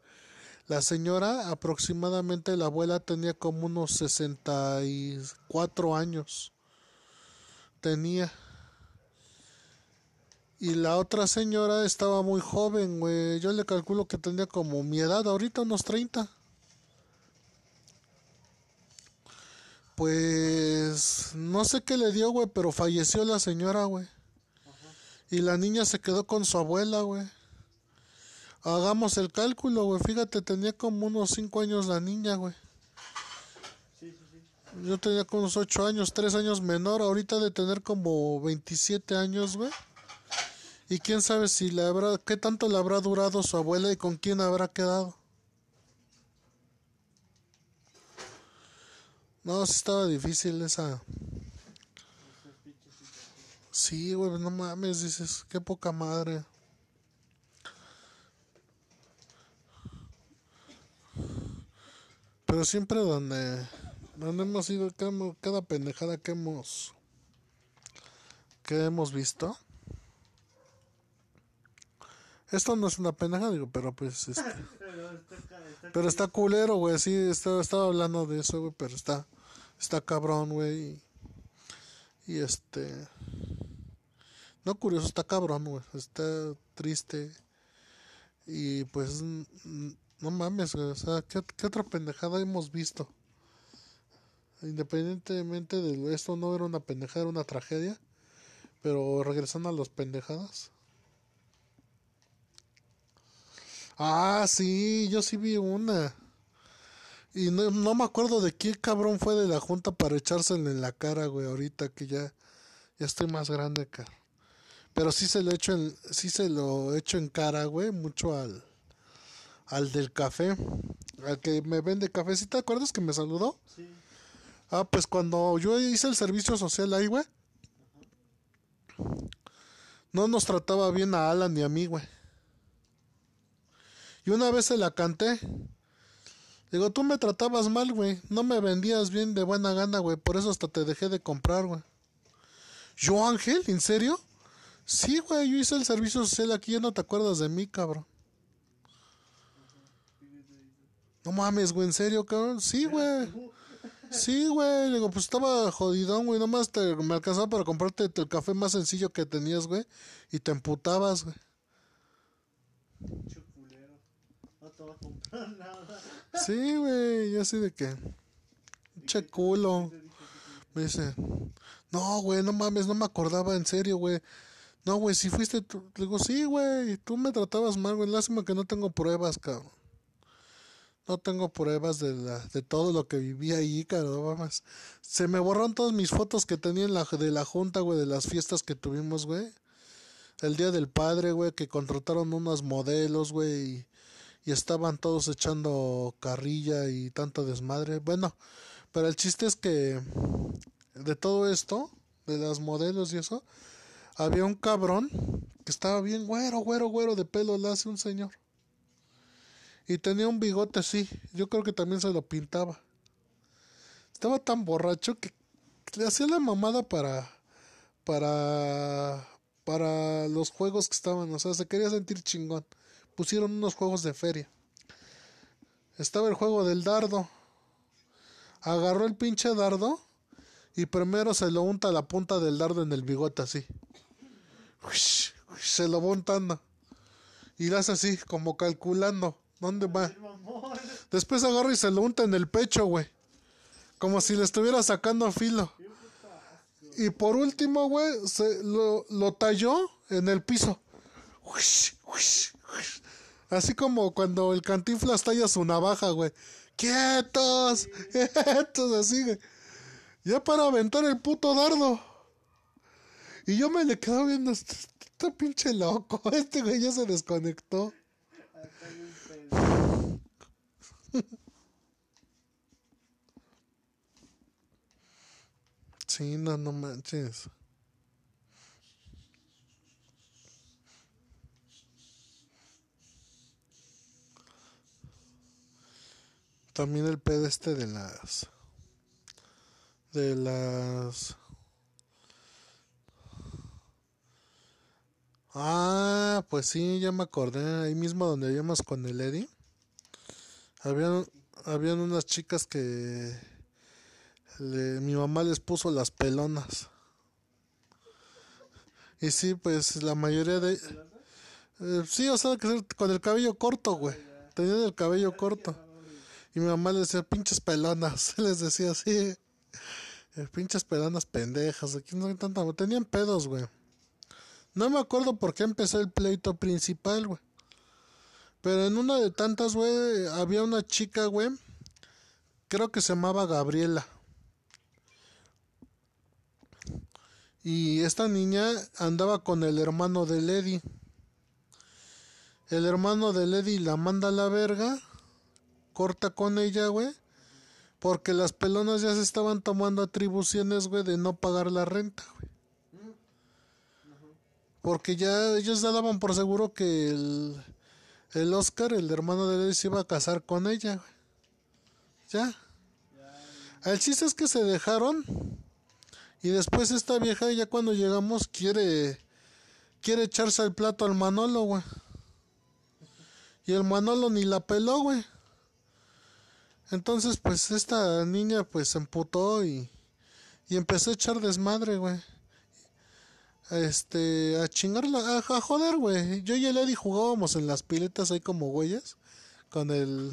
la señora aproximadamente la abuela tenía como unos 64 años tenía. Y la otra señora estaba muy joven, güey. Yo le calculo que tenía como mi edad, ahorita unos 30. Pues no sé qué le dio, güey, pero falleció la señora, güey. Y la niña se quedó con su abuela, güey. Hagamos el cálculo, güey. Fíjate, tenía como unos 5 años la niña, güey. Yo tenía como unos 8 años, 3 años menor. Ahorita de tener como 27 años, güey. Y quién sabe si le habrá, qué tanto le habrá durado su abuela y con quién habrá quedado. No, sí estaba difícil esa. Sí, güey, no mames, dices, qué poca madre. Pero siempre donde, donde hemos ido, cada pendejada que hemos, que hemos visto. Esto no es una pendejada, digo, pero pues. Este, pero está culero, güey. Sí, estaba, estaba hablando de eso, güey, pero está, está cabrón, güey. Y, y este. No curioso, está cabrón, güey. Está triste. Y pues no mames, O sea, ¿qué, otra pendejada hemos visto? Independientemente de esto, no era una pendejada, era una tragedia. Pero regresando a las pendejadas. Ah, sí, yo sí vi una. Y no, no me acuerdo de qué cabrón fue de la junta para echársela en la cara, güey, ahorita que ya, ya estoy más grande acá. Pero sí se lo he hecho en, sí se lo he hecho en cara, güey, mucho al al del café, al que me vende café. ¿Sí te acuerdas que me saludó? Sí. Ah, pues cuando yo hice el servicio social ahí, güey. No nos trataba bien a Alan ni a mí, güey. Y una vez se la canté. Digo, tú me tratabas mal, güey. No me vendías bien de buena gana, güey. Por eso hasta te dejé de comprar, güey. ¿Yo, Ángel? ¿En serio? Sí, güey. Yo hice el servicio social aquí. Ya no te acuerdas de mí, cabrón. No mames, güey, ¿en serio, cabrón? Sí, güey. Sí, güey. Digo, pues estaba jodidón, güey. Nomás te, me alcanzaba para comprarte el café más sencillo que tenías, güey. Y te emputabas, güey. No te va a comprar nada. Sí, güey. Yo así de que. Che culo. Me dice. No, güey, no mames, no me acordaba, en serio, güey. No, güey, si fuiste tú. Digo, sí, güey. Tú me tratabas mal, güey. Lástima que no tengo pruebas, cabrón. No tengo pruebas de, la, de todo lo que viví ahí, cabrón. Se me borraron todas mis fotos que tenía en la, de la junta, güey, de las fiestas que tuvimos, güey. El día del padre, güey, que contrataron unos modelos, güey, y, y estaban todos echando carrilla y tanto desmadre. Bueno, pero el chiste es que de todo esto, de las modelos y eso, había un cabrón que estaba bien güero, güero, güero de pelo, le hace un señor. Y tenía un bigote así. Yo creo que también se lo pintaba. Estaba tan borracho que le hacía la mamada para. para. para los juegos que estaban. O sea, se quería sentir chingón. Pusieron unos juegos de feria. Estaba el juego del dardo. Agarró el pinche dardo. Y primero se lo unta la punta del dardo en el bigote así. se lo va untando. Y lo hace así, como calculando. ¿Dónde va? Después agarra y se lo unta en el pecho, güey. Como si le estuviera sacando filo. Y por último, güey, se lo, lo talló en el piso. Así como cuando el cantinflas talla su navaja, güey. ¡Quietos! ¡Quietos! Así, güey. Ya para aventar el puto dardo. Y yo me le quedo viendo, este, este pinche loco. Este güey ya se desconectó. Sí, no, no manches. También el pedeste de las de las Ah, pues sí, ya me acordé, ahí mismo donde íbamos con el Eddie. Habían, habían unas chicas que mi mamá les puso las pelonas. Y sí, pues la mayoría de... Eh, sí, o sea, con el cabello corto, güey. Tenían el cabello corto. Y mi mamá le decía, pinches pelonas. Les decía así. Eh, pinches pelonas pendejas. Aquí no hay tanta... Tenían pedos, güey. No me acuerdo por qué empezó el pleito principal, güey. Pero en una de tantas, güey, había una chica, güey. Creo que se llamaba Gabriela. Y esta niña andaba con el hermano de Lady. El hermano de Lady la manda a la verga. Corta con ella, güey. Porque las pelonas ya se estaban tomando atribuciones, güey, de no pagar la renta, güey. Porque ya ellos ya daban por seguro que el, el Oscar, el hermano de Lady, se iba a casar con ella. Ya. El chiste es que se dejaron y después esta vieja ya cuando llegamos quiere quiere echarse el plato al Manolo, güey. Y el Manolo ni la peló, güey. Entonces, pues esta niña pues se emputó y, y empezó a echar desmadre, güey. Este, a chingarla, a, joder, güey. Yo y el Eddie jugábamos en las piletas ahí como güeyes con el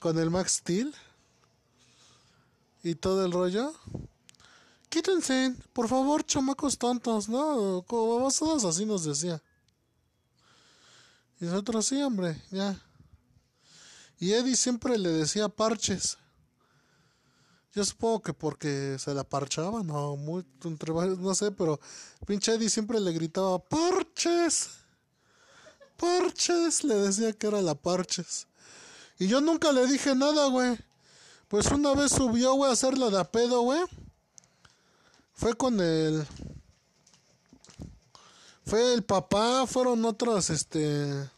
con el Max Steel y todo el rollo quítense, por favor, chamacos tontos, ¿no? Como vosotros así nos decía. Y nosotros sí, hombre, ya. Y Eddie siempre le decía parches. Yo supongo que porque se la parchaba, no, muy, no sé, pero pinche Eddie siempre le gritaba parches. Parches, le decía que era la parches. Y yo nunca le dije nada, güey. Pues una vez subió, güey, a hacerla de pedo, güey. Fue con el. Fue el papá, fueron otros, este.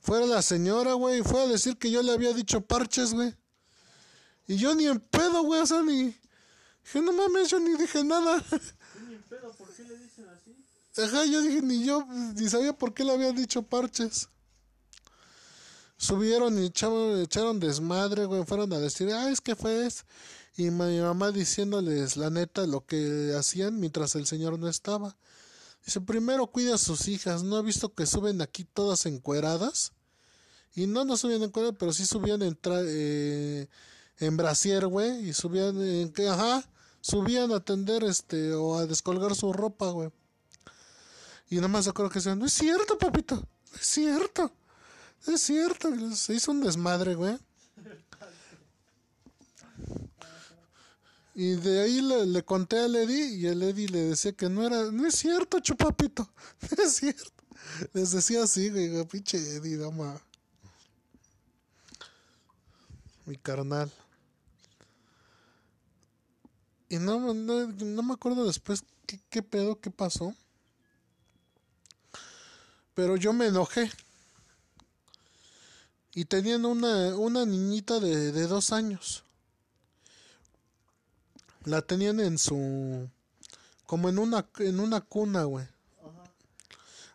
Fue la señora, güey, fue a decir que yo le había dicho parches, güey. Y yo ni en pedo, güey, o sea, ni. Dije, no mames, yo ni dije nada. Ni en pedo, ¿por qué le dicen así? Ajá, yo dije, ni yo, ni sabía por qué le había dicho parches. Subieron y echaron, echaron desmadre, güey, fueron a decir, ah, es que fue eso y mi mamá diciéndoles la neta lo que hacían mientras el señor no estaba. Dice, primero cuida a sus hijas, ¿no ha visto que suben aquí todas encueradas? Y no, no subían encueradas, pero sí subían en, eh, en brasier, güey, y subían en ajá, subían a atender este, o a descolgar su ropa, güey. Y nada más acuerdo que decían, no es cierto, papito, no es cierto, es cierto, se hizo un desmadre, güey. Y de ahí le, conté a Eddie y el Eddie le decía que no era, no es cierto, chupapito, no es cierto. Les decía así, güey, pinche Eddie, dama. Mi carnal. Y no, no, me acuerdo después qué, qué, pedo, qué pasó. Pero yo me enojé. Y tenían una, una niñita de, de dos años la tenían en su como en una en una cuna, güey.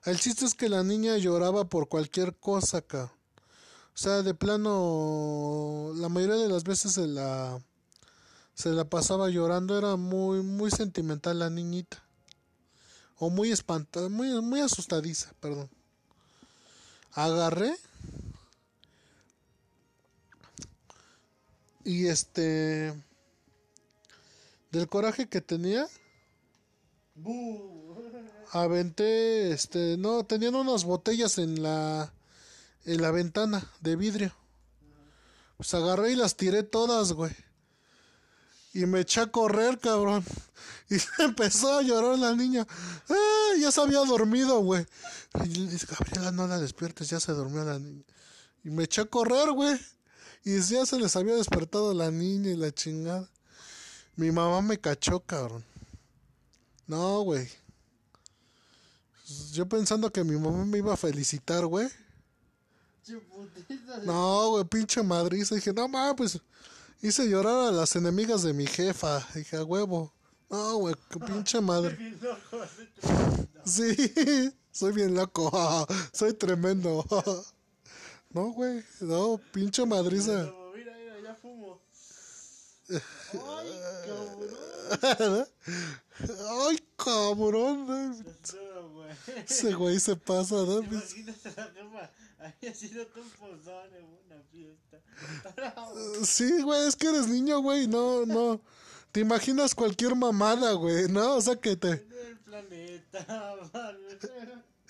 El chiste es que la niña lloraba por cualquier cosa acá. O sea, de plano la mayoría de las veces se la se la pasaba llorando, era muy muy sentimental la niñita. O muy espantada, muy muy asustadiza, perdón. Agarré y este del coraje que tenía. Aventé, este, no, tenían unas botellas en la, en la ventana de vidrio. Pues agarré y las tiré todas, güey. Y me eché a correr, cabrón. Y empezó a llorar la niña. ¡Ah! Ya se había dormido, güey. Y le dice, Gabriela, no la despiertes, ya se durmió la niña. Y me eché a correr, güey. Y ya se les había despertado la niña y la chingada. Mi mamá me cachó, cabrón. No, güey. Yo pensando que mi mamá me iba a felicitar, güey. No, güey, pinche madriza. Dije, no, mames, pues hice llorar a las enemigas de mi jefa. Dije, a huevo. No, güey, qué pinche madre. Sí, soy bien loco. Soy tremendo. No, güey, no, pinche madriza. ¡Ay, cabrón. Todo, güey. Ese güey se pasa, ¿no? Imagínate la jefa. Había sido un pozole, una fiesta. Sí, güey, es que eres niño, güey, no, no. Te imaginas cualquier mamada, güey, ¿no? O sea que te... En el planeta.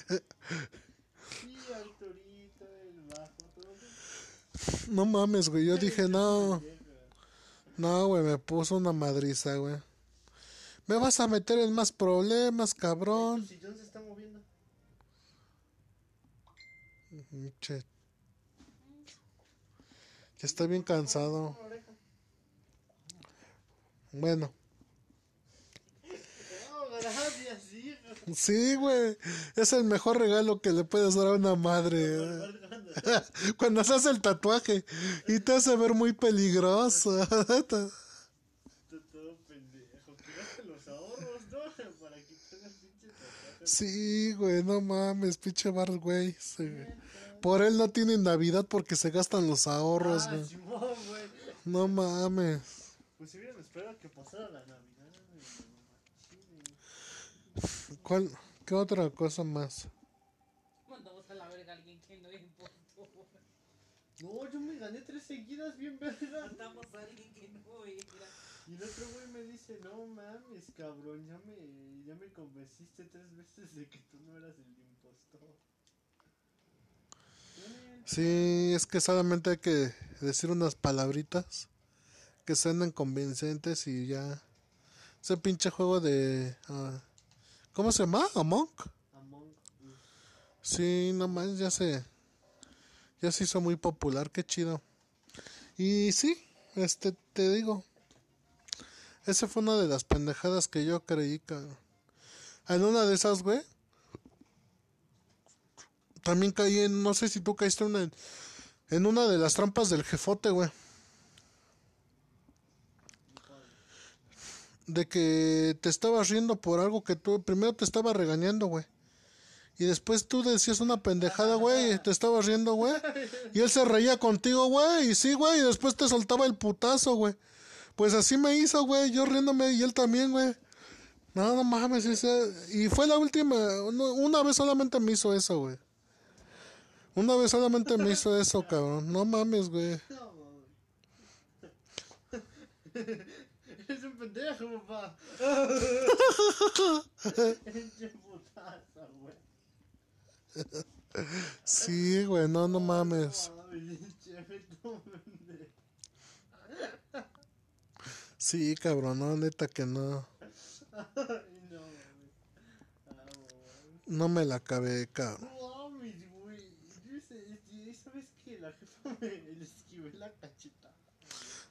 Sí, Arturito, el bajo, todo. No mames, güey, yo dije, no, no, güey, me puso una madriza, güey. Me vas a meter en más problemas, Tu cabrón. se Che. Ya estoy bien cansado. Bueno, sí, güey, es el mejor regalo que le puedes dar a una madre. Cuando se hace el tatuaje y te hace ver muy peligroso. Está. Sí, güey, no mames, pinche bar, güey. sí, güey. Por él no tienen Navidad porque se gastan los ahorros, Ah, güey. Güey. No mames. Pues si hubieran esperado que pasara la Navidad, güey. no ¿Cuál, ¿Qué otra cosa más? Mandamos a la verga a alguien que no importó. No, yo me gané tres seguidas bien verga. Mandamos a alguien que no era. Y el otro güey me dice, no mames, cabrón, ya me, ya me convenciste tres veces de que tú no eras el impostor. Sí, es que solamente hay que decir unas palabritas que suenan convincentes y ya. Ese pinche juego de. ah, ¿Cómo se llama? Among. Among. Sí, nomás ya se. Ya se hizo muy popular, qué chido. Y sí, este, te digo. Esa fue una de las pendejadas que yo creí, cabrón. En una de esas, güey. También caí en, no sé si tú caíste en una, en una de las trampas del jefote, güey. De que te estabas riendo por algo que tú, primero te estaba regañando, güey. Y después tú decías una pendejada, güey, te estabas riendo, güey. Y él se reía contigo, güey, y sí, güey, y después te soltaba el putazo, güey. Pues así me hizo, güey, yo riéndome y él también, güey. No, no mames. Y fue la última, una vez solamente me hizo eso, güey. Una vez solamente me hizo eso, cabrón. No mames, güey. No. Eres un pendejo, papá. Putazo, güey. Sí, güey, no, no mames. Sí, cabrón, no, neta que no. No me la acabé, cabrón. No mames, güey. Yo sé- y ¿Sabes que La jefa me le esquivé la cacheta.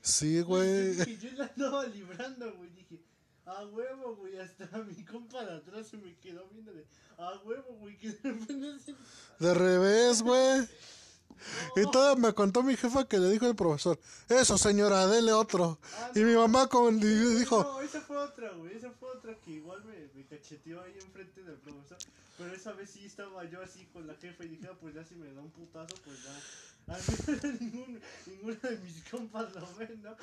Sí, güey. Y yo la andaba librando, güey. Dije, a huevo, güey. Hasta mi compa de atrás se me quedó viendo de, a huevo, güey. Que de repente se... De revés, güey. Y todo me contó mi jefa que le dijo el profesor, eso señora, dele otro. Ah, Y mi mamá con, dijo, No, esa fue otra, güey. Esa fue otra que igual me, me cacheteó ahí enfrente del profesor. Pero esa vez sí estaba yo así con la jefa y dije, ah, pues ya si me da un putazo, pues ya. Al menos ninguno de mis compas lo ven, ¿no?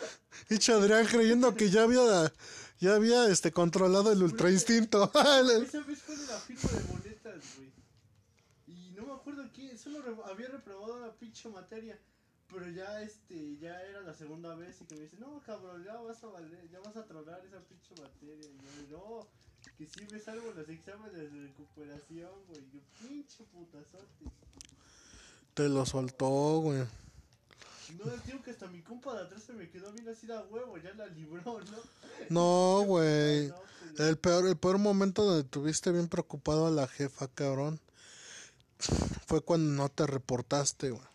y Adrián creyendo que ya había, ya había este controlado el ultra instinto. Esa vez fue la firma de boletas, güey. Y no me acuerdo quién, solo re- había reprobado la pinche materia. Pero ya este, ya era la segunda vez y que me dice, no cabrón, ya vas a valer, ya vas a tronar esa pinche materia. Y yo, no, que si me salgo los exámenes de recuperación, güey. Yo, pinche putazote. Te lo soltó, güey. No, digo que hasta mi compa de atrás se me quedó bien así de a huevo, ya la libró, ¿no? No, güey. No, pues, El peor, el peor momento donde tuviste bien preocupado a la jefa, cabrón. Fue cuando no te reportaste, güey.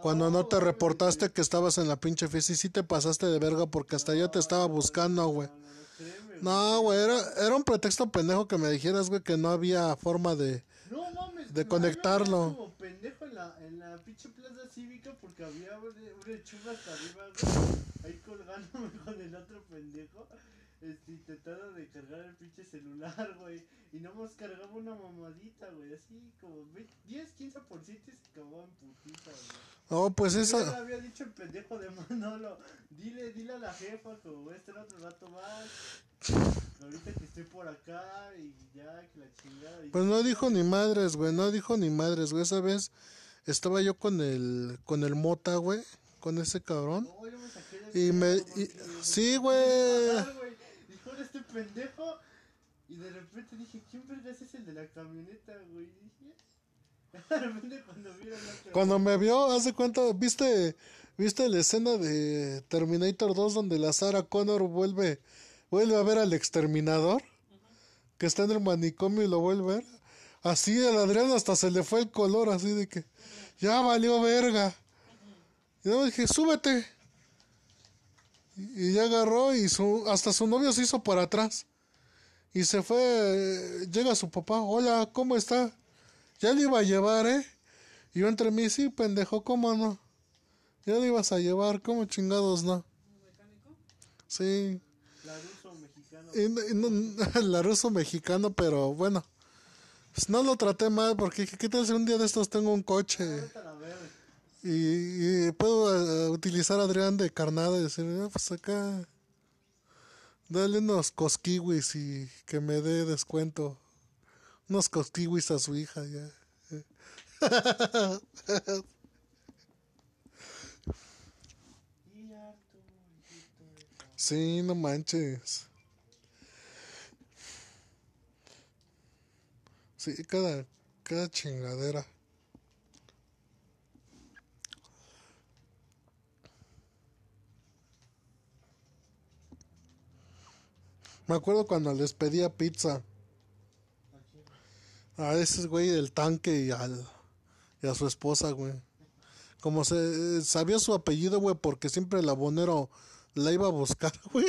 Cuando no te reportaste que estabas en la pinche fiesta y sí te pasaste de verga porque hasta yo te estaba buscando. No, güey. No, güey, era, era un pretexto pendejo que me dijeras, güey, que no había forma de... No mames, de conectarlo. como pendejo en la, en la pinche plaza cívica porque había una, una chunga hasta arriba, güey, ahí colgándome con el otro pendejo, este, intentando de cargar el pinche celular, güey, y nomás cargaba una mamadita, güey, así como 20, 10, 15% y se acababa en putita, güey. No, pues le esa... había dicho el pendejo de Manolo, dile, dile a la jefa a estar otro rato más. Ahorita que estoy por acá y ya que la chingada. Pues no dijo ni madres, güey, no dijo ni madres, güey. Esa vez estaba yo con el, con el Mota, güey, con ese cabrón. No, yo me saqué de Y me, y- sí, güey. Dijo este pendejo. Y de repente dije, ¿quién vergas es el de la camioneta, güey? Y dije, de repente cuando Cuando me vio, hace cuenta, ¿viste, viste la escena de Terminator 2 donde la Sarah Connor vuelve, vuelve a ver al exterminador? Que está en el manicomio y lo vuelve a ver. Así el Adrián hasta se le fue el color, así de que ya valió verga. Y yo dije, súbete. Y, y ya agarró y su, hasta su novio se hizo para atrás. Y se fue, eh, llega su papá, hola, ¿cómo está? Ya le iba a llevar, ¿eh? Y yo entre mí, sí, pendejo, ¿cómo no? Ya le ibas a llevar, ¿cómo chingados no? Sí, La ruso la ruso mexicano, pero bueno, pues no lo traté mal porque ¿qué tal si un día de estos tengo un coche veo. y, y puedo eh, utilizar a Adrián de carnada y decir, "Ah, pues acá, dale unos cosquiwis y que me dé descuento, unos cosquiwis a su hija ya. Sí, no manches. Sí, cada, cada chingadera. Me acuerdo cuando les pedía pizza a ese güey del tanque y al y a su esposa, güey. Como se sabía su apellido, güey, porque siempre el abonero la iba a buscar, güey.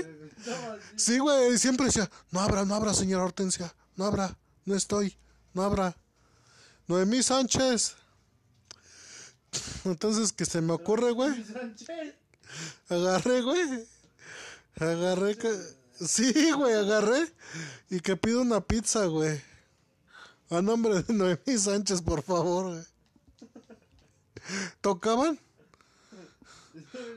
Sí, güey, siempre decía, no abra, no abra, señora Hortensia, no abra, no estoy, no abra. Noemí Sánchez. Entonces, que se me ocurre, güey, agarré, güey. Agarré, que... sí, güey, agarré y que pido una pizza, güey. A nombre de Noemí Sánchez, por favor, güey. ¿Tocaban?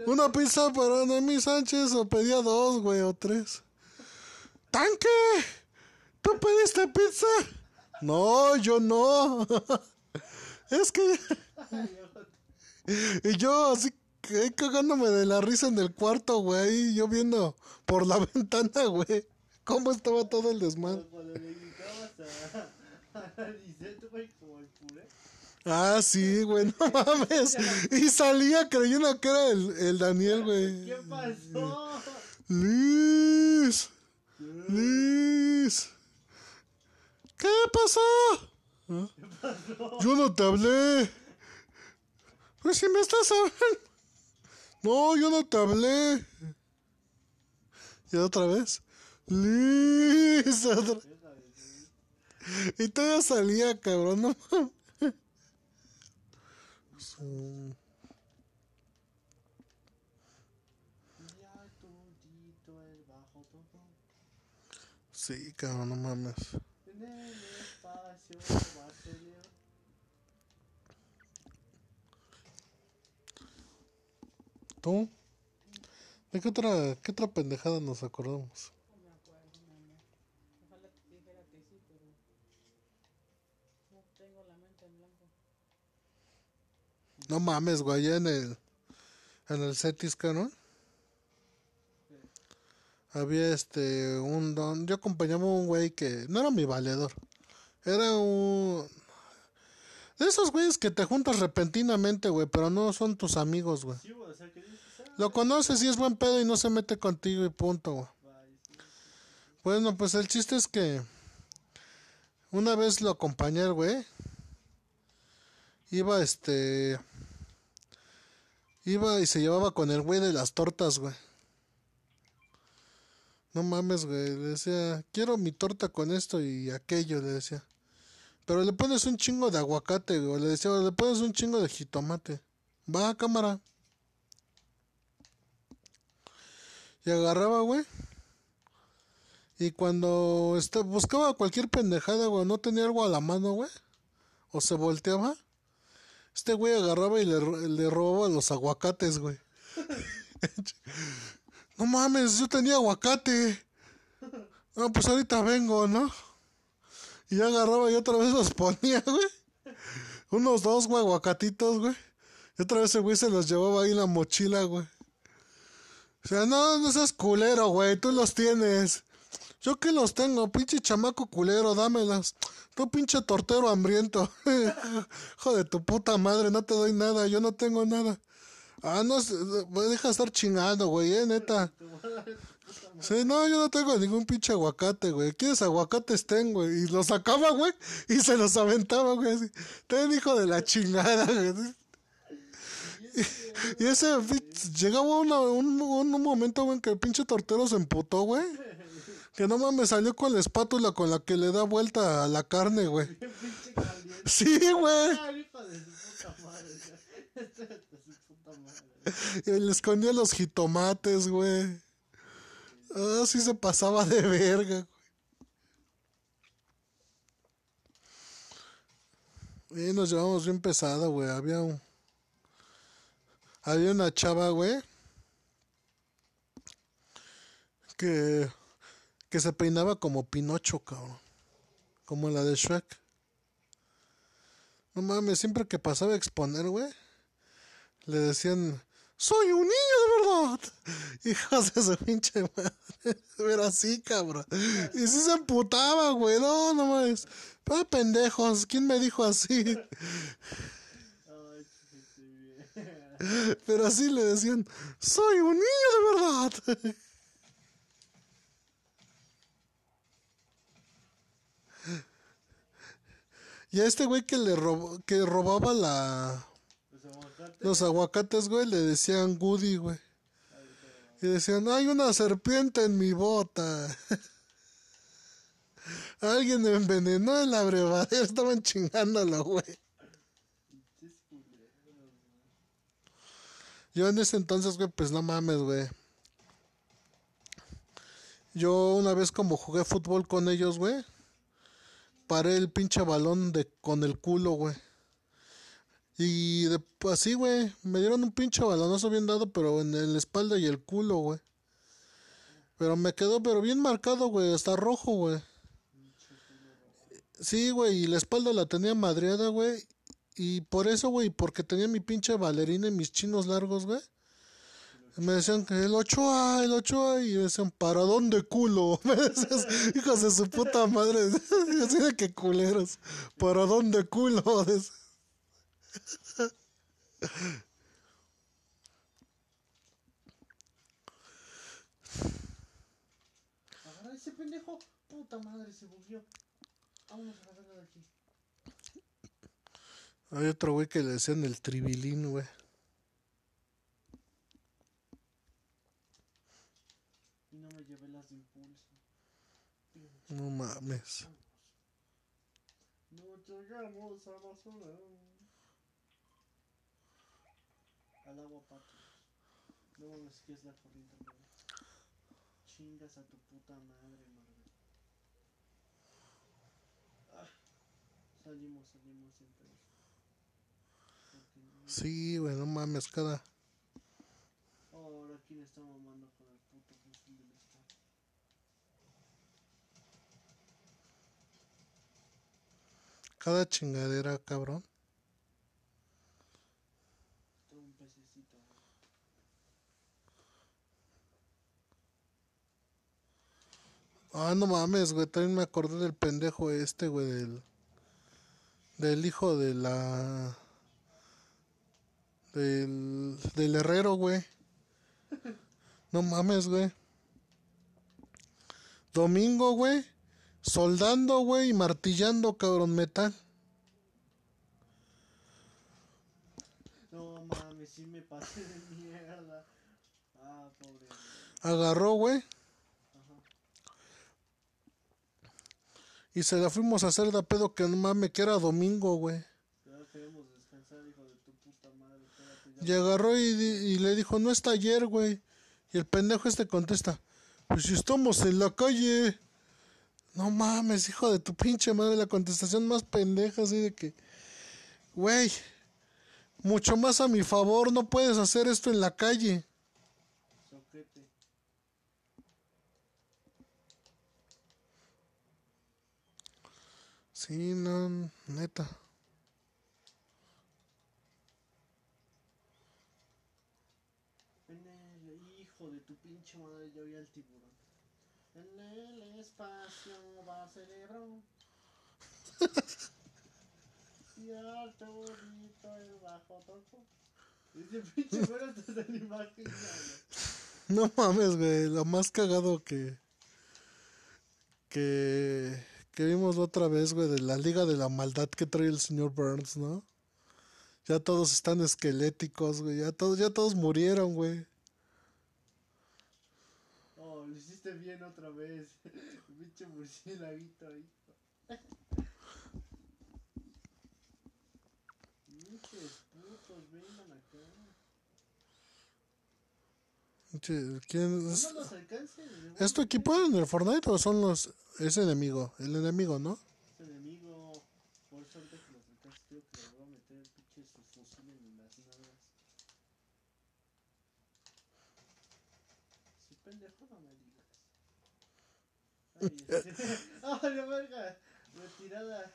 Una pizza para Noemí Sánchez o pedía dos, güey, o tres. ¡Tanque! ¿Tú pediste pizza? No, yo no. es que... y yo así cagándome de la risa en el cuarto, güey, y yo viendo por la ventana, güey, cómo estaba todo el desmadre. Ah, sí, güey, no mames. Y salía creyendo que era el, el Daniel, güey. ¿Qué pasó? Liz. Liz. ¿Qué pasó? Yo no te hablé. Pues si me estás hablando. No, yo no te hablé. Y otra vez. Liz. otra- Y todavía salía, cabrón. No mames. Sí, cabrón, no mames. En el espacio vacío. ¿Tú? ¿De qué otra, qué otra pendejada nos acordamos? No mames, güey, en el, en el Cetisca, ¿no? Había este, un don, yo acompañaba a un güey que no era mi valedor, era un... De esos güeyes que te juntas repentinamente, güey, pero no son tus amigos, güey. Sí, güey, ah, Lo conoces y es buen pedo y no se mete contigo y punto, güey. Bueno, pues el chiste es que una vez lo acompañé el güey. Iba este. Iba y se llevaba con el güey de las tortas, güey. No mames, güey. Le decía, quiero mi torta con esto y aquello, le decía. Pero le pones un chingo de aguacate, güey. Le decía, le pones un chingo de jitomate. Va, cámara. Y agarraba, güey. Y cuando este, buscaba cualquier pendejada, güey, no tenía algo a la mano, güey, o se volteaba, este güey agarraba y le, le robaba los aguacates, güey. no mames, yo tenía aguacate. No, pues ahorita vengo, ¿no? Y ya agarraba y otra vez los ponía, güey. Unos dos, güey, aguacatitos, güey. Y otra vez el güey se los llevaba ahí en la mochila, güey. O sea, no, no seas culero, güey, tú los tienes. Yo que los tengo, pinche chamaco culero, dámelas. Tú pinche tortero hambriento. Hijo de tu puta madre, no te doy nada, yo no tengo nada. Ah, no, deja de estar chingando, güey, eh, neta. Sí, no, yo no tengo ningún pinche aguacate, güey. ¿Quieres aguacates? Tengo, güey. Y los sacaba, güey, y se los aventaba, güey. Así. Ten hijo de la chingada, güey. Y, ese, llegaba un, un, momento, güey, que el pinche tortero se emputó, güey. Que no mames, salió con la espátula con la que le da vuelta a la carne, güey. Sí, güey. Y le escondía los jitomates, güey. Ah, sí se pasaba de verga, güey. Y nos llevamos bien pesada, güey. Había un... Había una chava, güey. Que que se peinaba como Pinocho, cabrón. Como la de Shrek. No mames, siempre que pasaba a exponer, güey, le decían, soy un niño de verdad. Hijos de su pinche madre. Era así, cabrón. Y sí se emputaba, güey. No, no mames. Pero pendejos, ¿quién me dijo así? Pero así le decían, soy un niño de verdad. Y a este güey que le robó, que robaba la los aguacates, güey, le decían Goody, güey. Y decían, hay una serpiente en mi bota. Alguien me envenenó en la estaban chingándolo, güey. Yo en ese entonces, güey, pues no mames, güey. Yo una vez como jugué fútbol con ellos, güey paré el pinche balón de, con el culo, güey. Y de, así, güey, me dieron un pinche balonazo bien dado, pero en la espalda y el culo, güey. Pero me quedó, pero bien marcado, güey, hasta rojo, güey. Sí, güey, y la espalda la tenía madreada, güey. Y por eso, güey, porque tenía mi pinche bailarina y mis chinos largos, güey. Me decían que el Ochoa, el Ochoa, y me decían, ¿para dónde culo? Me decían, hijos de su puta madre. Así de que culeros. ¿Para dónde culo? Agarra ese pendejo. Puta madre, se bugueó. Vámonos a verlo de aquí. Hay otro güey que le decían el tribilín, güey. No mames. No llegamos a la zona. Al agua pato. No mames, que es la corriente, Chingas a tu puta madre, Marvel. Ah, salimos, salimos siempre. Sí, güey, no mames, cada. Ahora, ¿quién está mamando con el puto fusil del Cada chingadera, cabrón. Un pececito. Ah, no mames, güey. También me acordé del pendejo este, güey, del. Del hijo de la. Del. Del herrero, güey. No mames, güey. Domingo, güey soldando, güey, y martillando, cabrón, metal. No mames, sí me pasé de mierda. Ah, pobre. Agarró, güey. Y se la fuimos a hacer de pedo que no mames, que era domingo, güey. Y agarró y, y, le dijo, no está ayer, güey. Y el pendejo este contesta, pues si estamos en la calle. No mames, hijo de tu pinche madre, la contestación más pendeja, así de que, güey, mucho más a mi favor, no puedes hacer esto en la calle. Sí, no, neta. En el hijo de tu pinche madre, yo vi al tiburón. En el espacio va cerebro. y al torito el bajo toco. Ese pinche fuera hasta la imagen. No mames, güey. Lo más cagado que. Que. Que vimos otra vez, güey, de la Liga de la Maldad que trae el señor Burns, ¿no? Ya todos están esqueléticos, güey. Ya todos, ya todos murieron, güey. Oh, lo hiciste bien otra vez. Pinche murciélaguito ahí. Pinches putos, vengan acá. Che, ¿Quién es? No los alcances. ¿Es tu equipo en el Fortnite o son los. Es enemigo? El enemigo, ¿no? Este enemigo, por suerte que los alcances, creo que le voy a meter el pinche su fusil en las nalgas. Si pendejo no me digas. Ay, este. ¡Ay, la verga! Retirada.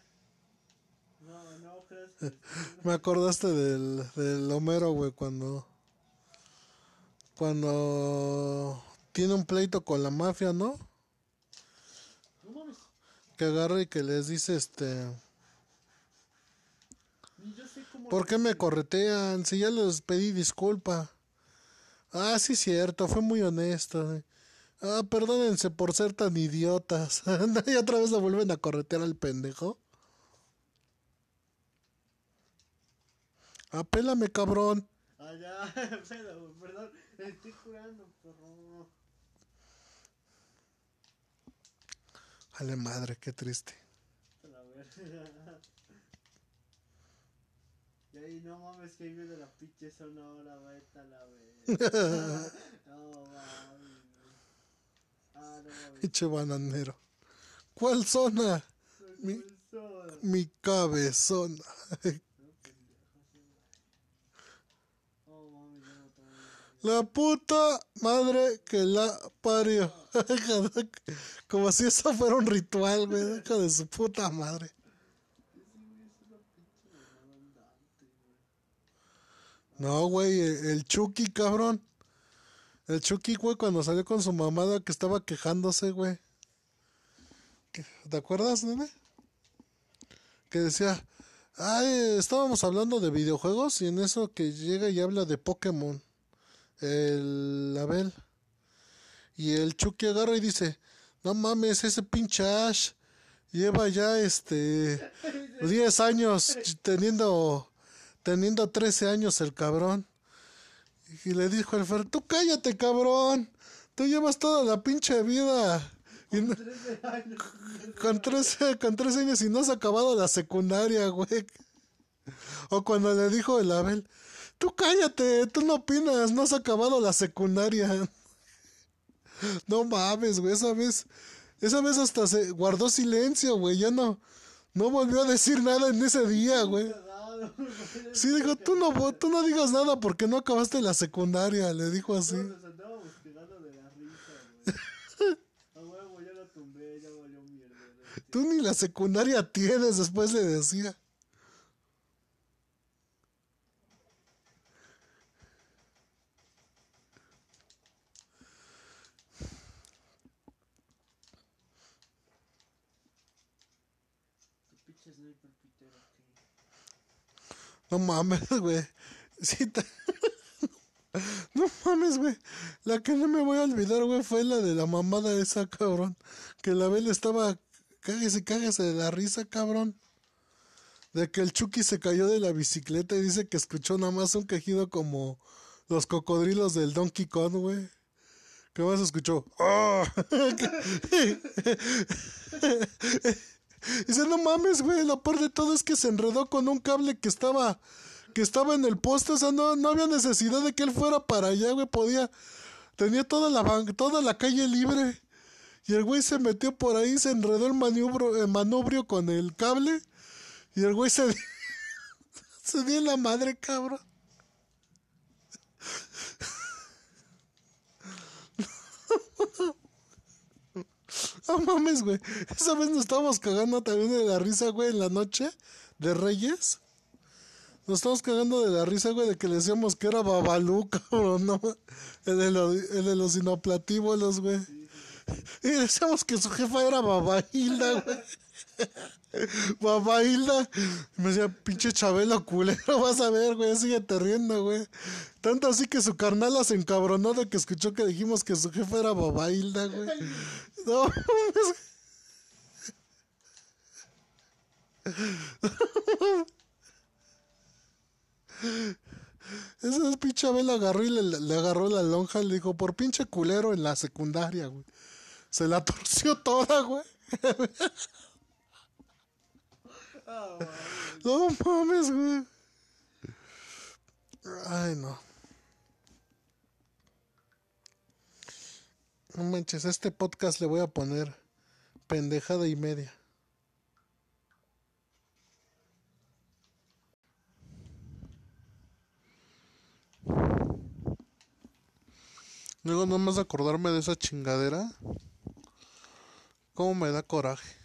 No, no creas que. Me acordaste del, del Homero, güey, cuando. Cuando. Tiene un pleito con la mafia, ¿no? No mames. Que agarra y que les dice, este. Ni yo sé cómo. ¿Por qué me corretean? Si ya les pedí disculpa. Ah, sí, cierto, fue muy honesto. Ah, perdónense por ser tan idiotas. y otra vez lo vuelven a corretear al pendejo. Apélame, cabrón. Ah, ya. Pero, perdón. Estoy curando, perro. Jale madre, qué triste. La verga. Y ahí no mames que ahí viene la pinche zona ahora, vete a la verga. no mames. Ah, no mames. Pinche bananero. ¿Cuál zona? Mi- ¿Cuál zona? Mi cabezona. No, pendejo, sí, güey. Oh, mames, ya no tomo La puta madre que la parió. Como si eso fuera un ritual, güey. Hijo de su puta madre. No, güey, el, el Chucky, cabrón. El Chucky, güey, cuando salió con su mamada que estaba quejándose, güey. ¿Qué- ¿Te acuerdas, nene? Que decía, ay, estábamos hablando de videojuegos y en eso que llega y habla de Pokémon. El Abel. Y el Chucky agarra y dice, no mames, ese pinche Ash lleva ya este 10 años teniendo teniendo 13 años el cabrón. Y le dijo el Fer, tú cállate, cabrón. Tú llevas toda la pinche vida. Y no- 13 años. con 13, con 13 años y no has acabado la secundaria, güey. O cuando le dijo el Abel, tú cállate, tú no opinas, no has acabado la secundaria. No mames, güey, esa vez, esa vez hasta se guardó silencio, güey, ya no, no volvió a decir nada en ese día, güey. Sí, dijo, tú no, tú no digas nada porque no acabaste la secundaria, le dijo así. Tú ni la secundaria tienes, después le decía. Tu pinche sniper pitero, que. No mames, güey. Sí, No mames, güey. La que no me voy a olvidar, güey, fue la de la mamada esa, cabrón. Que la Bel estaba. Cáguese, cáguese de la risa, cabrón. De que el Chucky se cayó de la bicicleta y dice que escuchó nada más un quejido como los cocodrilos del Donkey Kong, güey. ¿Qué más escuchó? ¡Ah! Dice, no mames, güey, lo peor de todo es que se enredó con un cable que estaba, que estaba en el poste, o sea, no, no había necesidad de que él fuera para allá, güey, podía, tenía toda la, toda la calle libre, y el güey se metió por ahí, se enredó el maniobro, el manubrio con el cable, y el güey se, se dio en la madre, cabrón. No mames, güey. Esa vez nos estábamos cagando también de la risa, güey, en la noche de Reyes. Nos estábamos cagando de la risa, güey, de que le decíamos que era Babalú, cabrón, ¿no? El de, los, inoplatívolos, güey. Y decíamos que su jefa era Babailda, güey. Babailda. Y me decía, pinche Chabelo culero, vas a ver, güey, sigue riendo, güey. Tanto así que su carnala se encabronó de que escuchó que dijimos que su jefa era Babailda, güey. No, Esa pinche Abel agarró y le, le, agarró la lonja y le dijo, por pinche culero en la secundaria, güey. Se la torció toda, güey. no mames, güey. Ay, no. No manches, este podcast le voy a poner pendejada y media. Luego nomás acordarme de esa chingadera. Cómo me da coraje.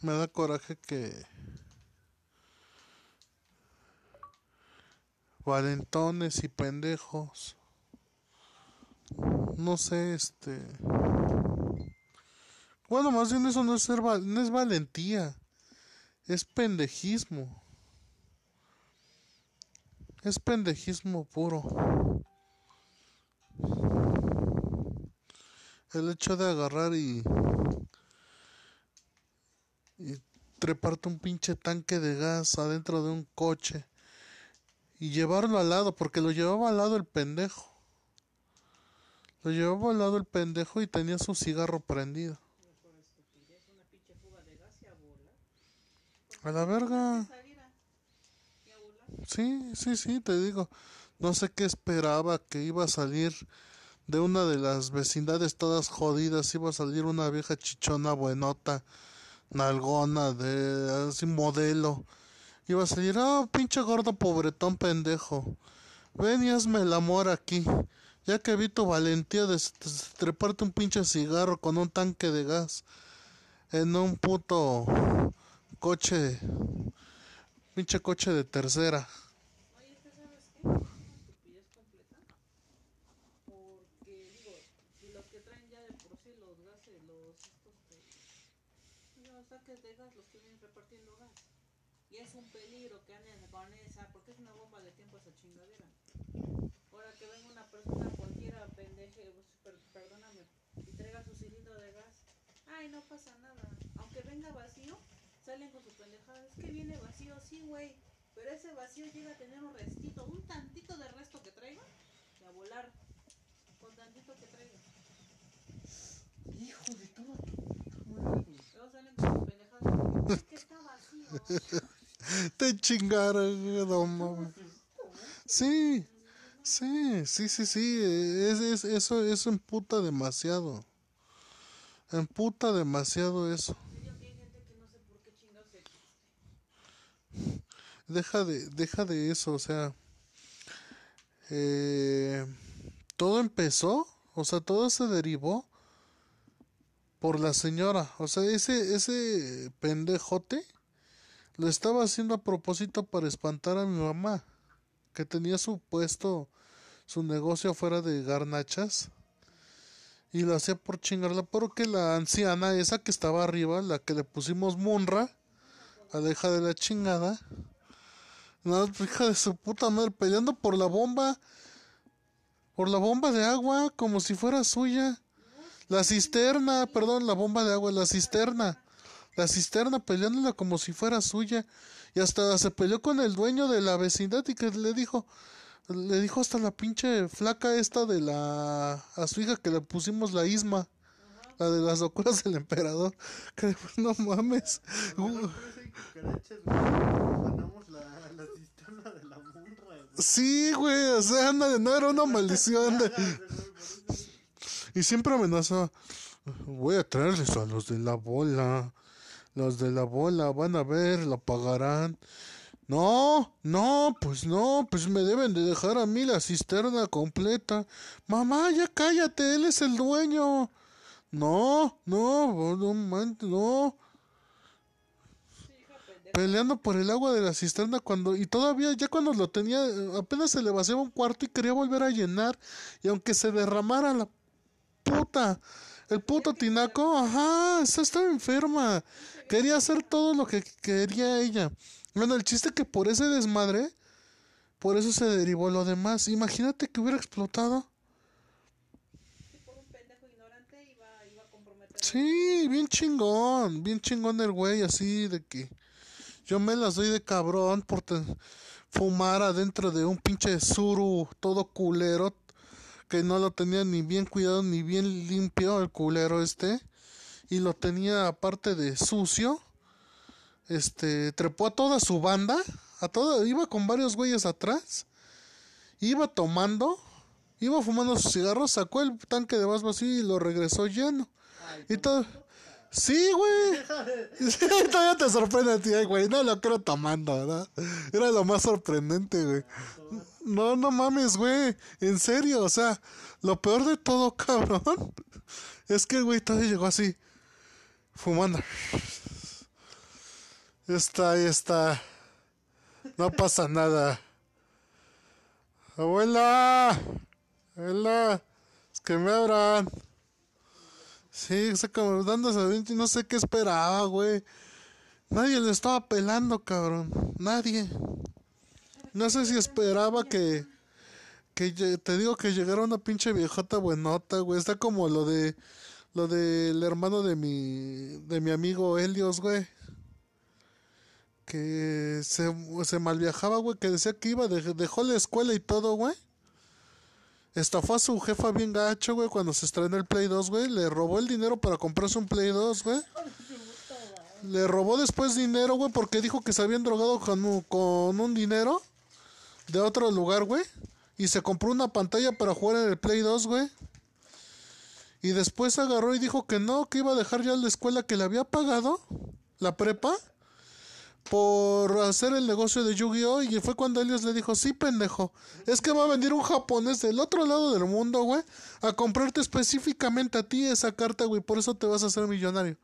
Me da coraje que valentones y pendejos. No sé, este. Bueno, más bien eso no es ser no es valentía. Es pendejismo. Es pendejismo puro. El hecho de agarrar y y treparte un pinche tanque de gas adentro de un coche y llevarlo al lado, porque lo llevaba al lado el pendejo. Lo llevaba al lado el pendejo y tenía su cigarro prendido. A la verga. Sí, sí, sí, te digo. No sé qué esperaba que iba a salir de una de las vecindades todas jodidas. Iba a salir una vieja chichona buenota nalgona, de así modelo. Iba a salir, ah, pinche gordo pobretón pendejo. Ven y hazme el amor aquí. Ya que vi tu valentía de treparte un pinche cigarro con un tanque de gas en un puto coche, pinche coche de tercera no pasa nada. Aunque venga vacío, salen con su pendejada. Es que viene vacío, sí, güey. Pero ese vacío llega a tener un restito, un tantito de resto que traiga, y a volar. Con tantito que traiga. Hijo de todo. Luego salen con. Es que está vacío. Te chingaron, no Sí, sí, sí, sí, sí. Es, es, eso, eso emputa demasiado. Emputa demasiado eso. Deja de, deja de eso, o sea, eh, todo empezó, o sea, todo se derivó por la señora, o sea, ese, ese pendejote lo estaba haciendo a propósito para espantar a mi mamá, que tenía su puesto, su negocio fuera de garnachas y lo hacía por chingarla porque la anciana esa que estaba arriba, la que le pusimos Munra, a la hija de la chingada, no, hija de su puta madre, peleando por la bomba, por la bomba de agua, como si fuera suya. La cisterna, perdón, la bomba de agua, la cisterna. La cisterna peleándola como si fuera suya. Y hasta se peleó con el dueño de la vecindad y que le dijo, le dijo hasta la pinche flaca esta de la... a su hija que le pusimos la isma. La de las locuras del emperador. Que no mames. Sí, güey, o sea, no era una maldición. Y siempre amenazaba, voy a traerles a los de la bola. Los de la bola van a ver, lo pagarán. No, no, pues no, pues me deben de dejar a mí la cisterna completa. Mamá, ya cállate, él es el dueño. No, no, no, no. Peleando por el agua de la cisterna cuando y todavía ya cuando lo tenía apenas se le vaciaba un cuarto y quería volver a llenar y aunque se derramara la puta el puto tinaco, ajá, estaba enferma. Quería hacer todo lo que quería ella. Bueno, el chiste que por ese desmadre, por eso se derivó lo demás. Imagínate que hubiera explotado. Sí, bien chingón, bien chingón el güey, así de que yo me las doy de cabrón por fumar adentro de un pinche suru todo culero que no lo tenía ni bien cuidado ni bien limpio el culero este y lo tenía aparte de sucio este trepó a toda su banda a toda iba con varios güeyes atrás iba tomando iba fumando sus cigarros sacó el tanque de vaso vacío y lo regresó lleno. Y todo Sí, güey. todavía te sorprende a ti, güey. No lo creo tomando, ¿verdad? Era lo más sorprendente, güey. No, no mames, güey. En serio, o sea, lo peor de todo, cabrón, es que güey todavía llegó así, fumando. Está, ahí está. No pasa nada. Abuela. Abuela. Es que me abran. Sí, sea, como dándose no sé qué esperaba, güey. Nadie le estaba pelando, cabrón. Nadie. No sé si esperaba que. Que te digo que llegara una pinche viejota buenota, güey. Está como lo de. Lo del hermano de mi. De mi amigo Helios, güey. Que se, se malviajaba, güey. Que decía que iba, dejó la escuela y todo, güey Estafó a su jefa bien gacho, güey, cuando se estrenó el Play 2, güey. Le robó el dinero para comprarse un Play 2, güey. Le robó después dinero, güey, porque dijo que se habían drogado con, un dinero de otro lugar, güey. Y se compró una pantalla para jugar en el Play 2, güey. Y después agarró y dijo que no, que iba a dejar ya la escuela que le había pagado, la prepa por hacer el negocio de Yu-Gi-Oh! Y fue cuando Elios le dijo, sí, pendejo, es que va a venir un japonés del otro lado del mundo, güey, a comprarte específicamente a ti esa carta, güey, por eso te vas a hacer millonario.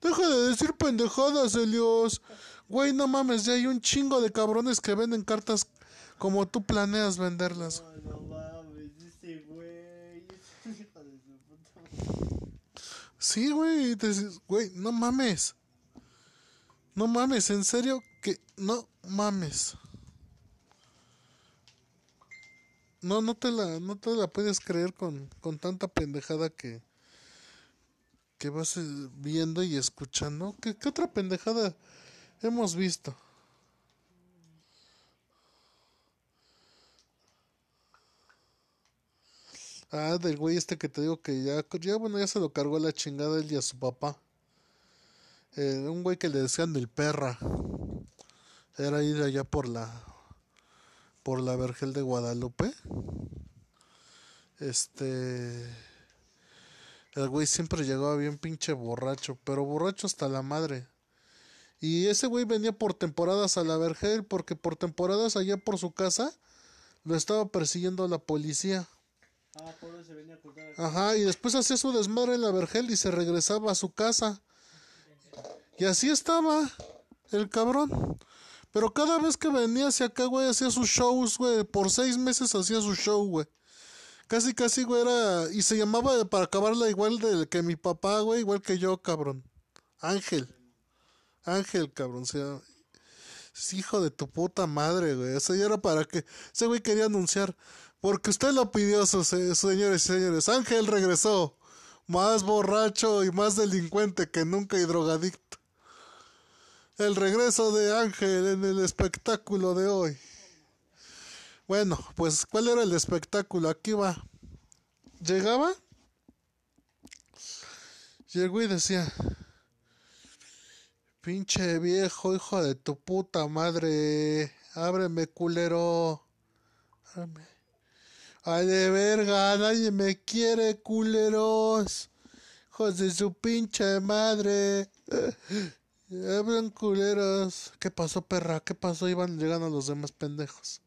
Deja de decir pendejadas, Elios. Güey, no mames, ya hay un chingo de cabrones que venden cartas como tú planeas venderlas. No, no mames, ese güey. Sí, güey, güey, no mames. No mames, en serio que no mames. No, no te la, no te la puedes creer con, con tanta pendejada que, que vas eh, viendo y escuchando. ¿Qué, ¿Qué otra pendejada hemos visto? Ah, del güey este que te digo que ya, ya bueno, ya se lo cargó la chingada él y a su papá. Eh, un güey que le decían del perra. Era ir allá por la por la Vergel de Guadalupe. Este el güey siempre llegaba bien pinche borracho, pero borracho hasta la madre. Y ese güey venía por temporadas a la Vergel porque por temporadas allá por su casa lo estaba persiguiendo la policía. Ah, Ajá, y después hacía su desmadre en la Vergel y se regresaba a su casa. Y así estaba el cabrón. Pero cada vez que venía hacia acá, güey, hacía sus shows, güey. Por seis meses hacía su show, güey. Casi, casi, güey, era... Y se llamaba, para acabarla, igual de que mi papá, güey, igual que yo, cabrón. Ángel. Ángel, cabrón. O hijo de tu puta madre, güey. Eso ya era para que... Ese güey quería anunciar. Porque usted lo pidió, señores y señores. Ángel regresó. Más borracho y más delincuente que nunca y drogadicto. El regreso de Ángel en el espectáculo de hoy. Bueno, pues ¿cuál era el espectáculo? Aquí va. Llegaba. Llegó y decía, pinche viejo, hijo de tu puta madre, ábreme culero. Ábreme. Ay de verga, nadie me quiere culeros. Hijos de su pinche madre. Hablan culeros. ¿Qué pasó, perra? ¿Qué pasó? Iban llegando los demás pendejos.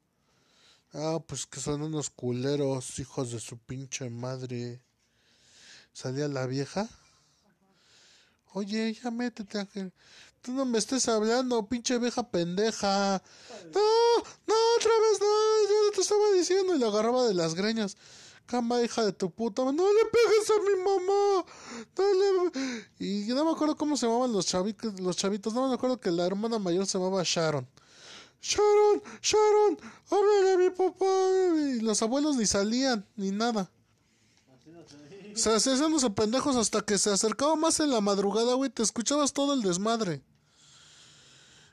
Ah, pues que son unos culeros, hijos de su pinche madre. Salía la vieja Oye, ya métete, Ángel. Tú no me estés hablando, pinche vieja pendeja. No, no, otra vez no, yo te estaba diciendo. Y le agarraba de las greñas. Cama, hija de tu puta. No le pegues a mi mamá. No. Y no me acuerdo cómo se llamaban los chavitos, los chavitos. No me acuerdo que la hermana mayor se llamaba Sharon. Sharon, Sharon, háblale a mi papá. Y los abuelos ni salían, ni nada. O sea, haciéndose pendejos hasta que se acercaba más en la madrugada, güey. Te escuchabas todo el desmadre.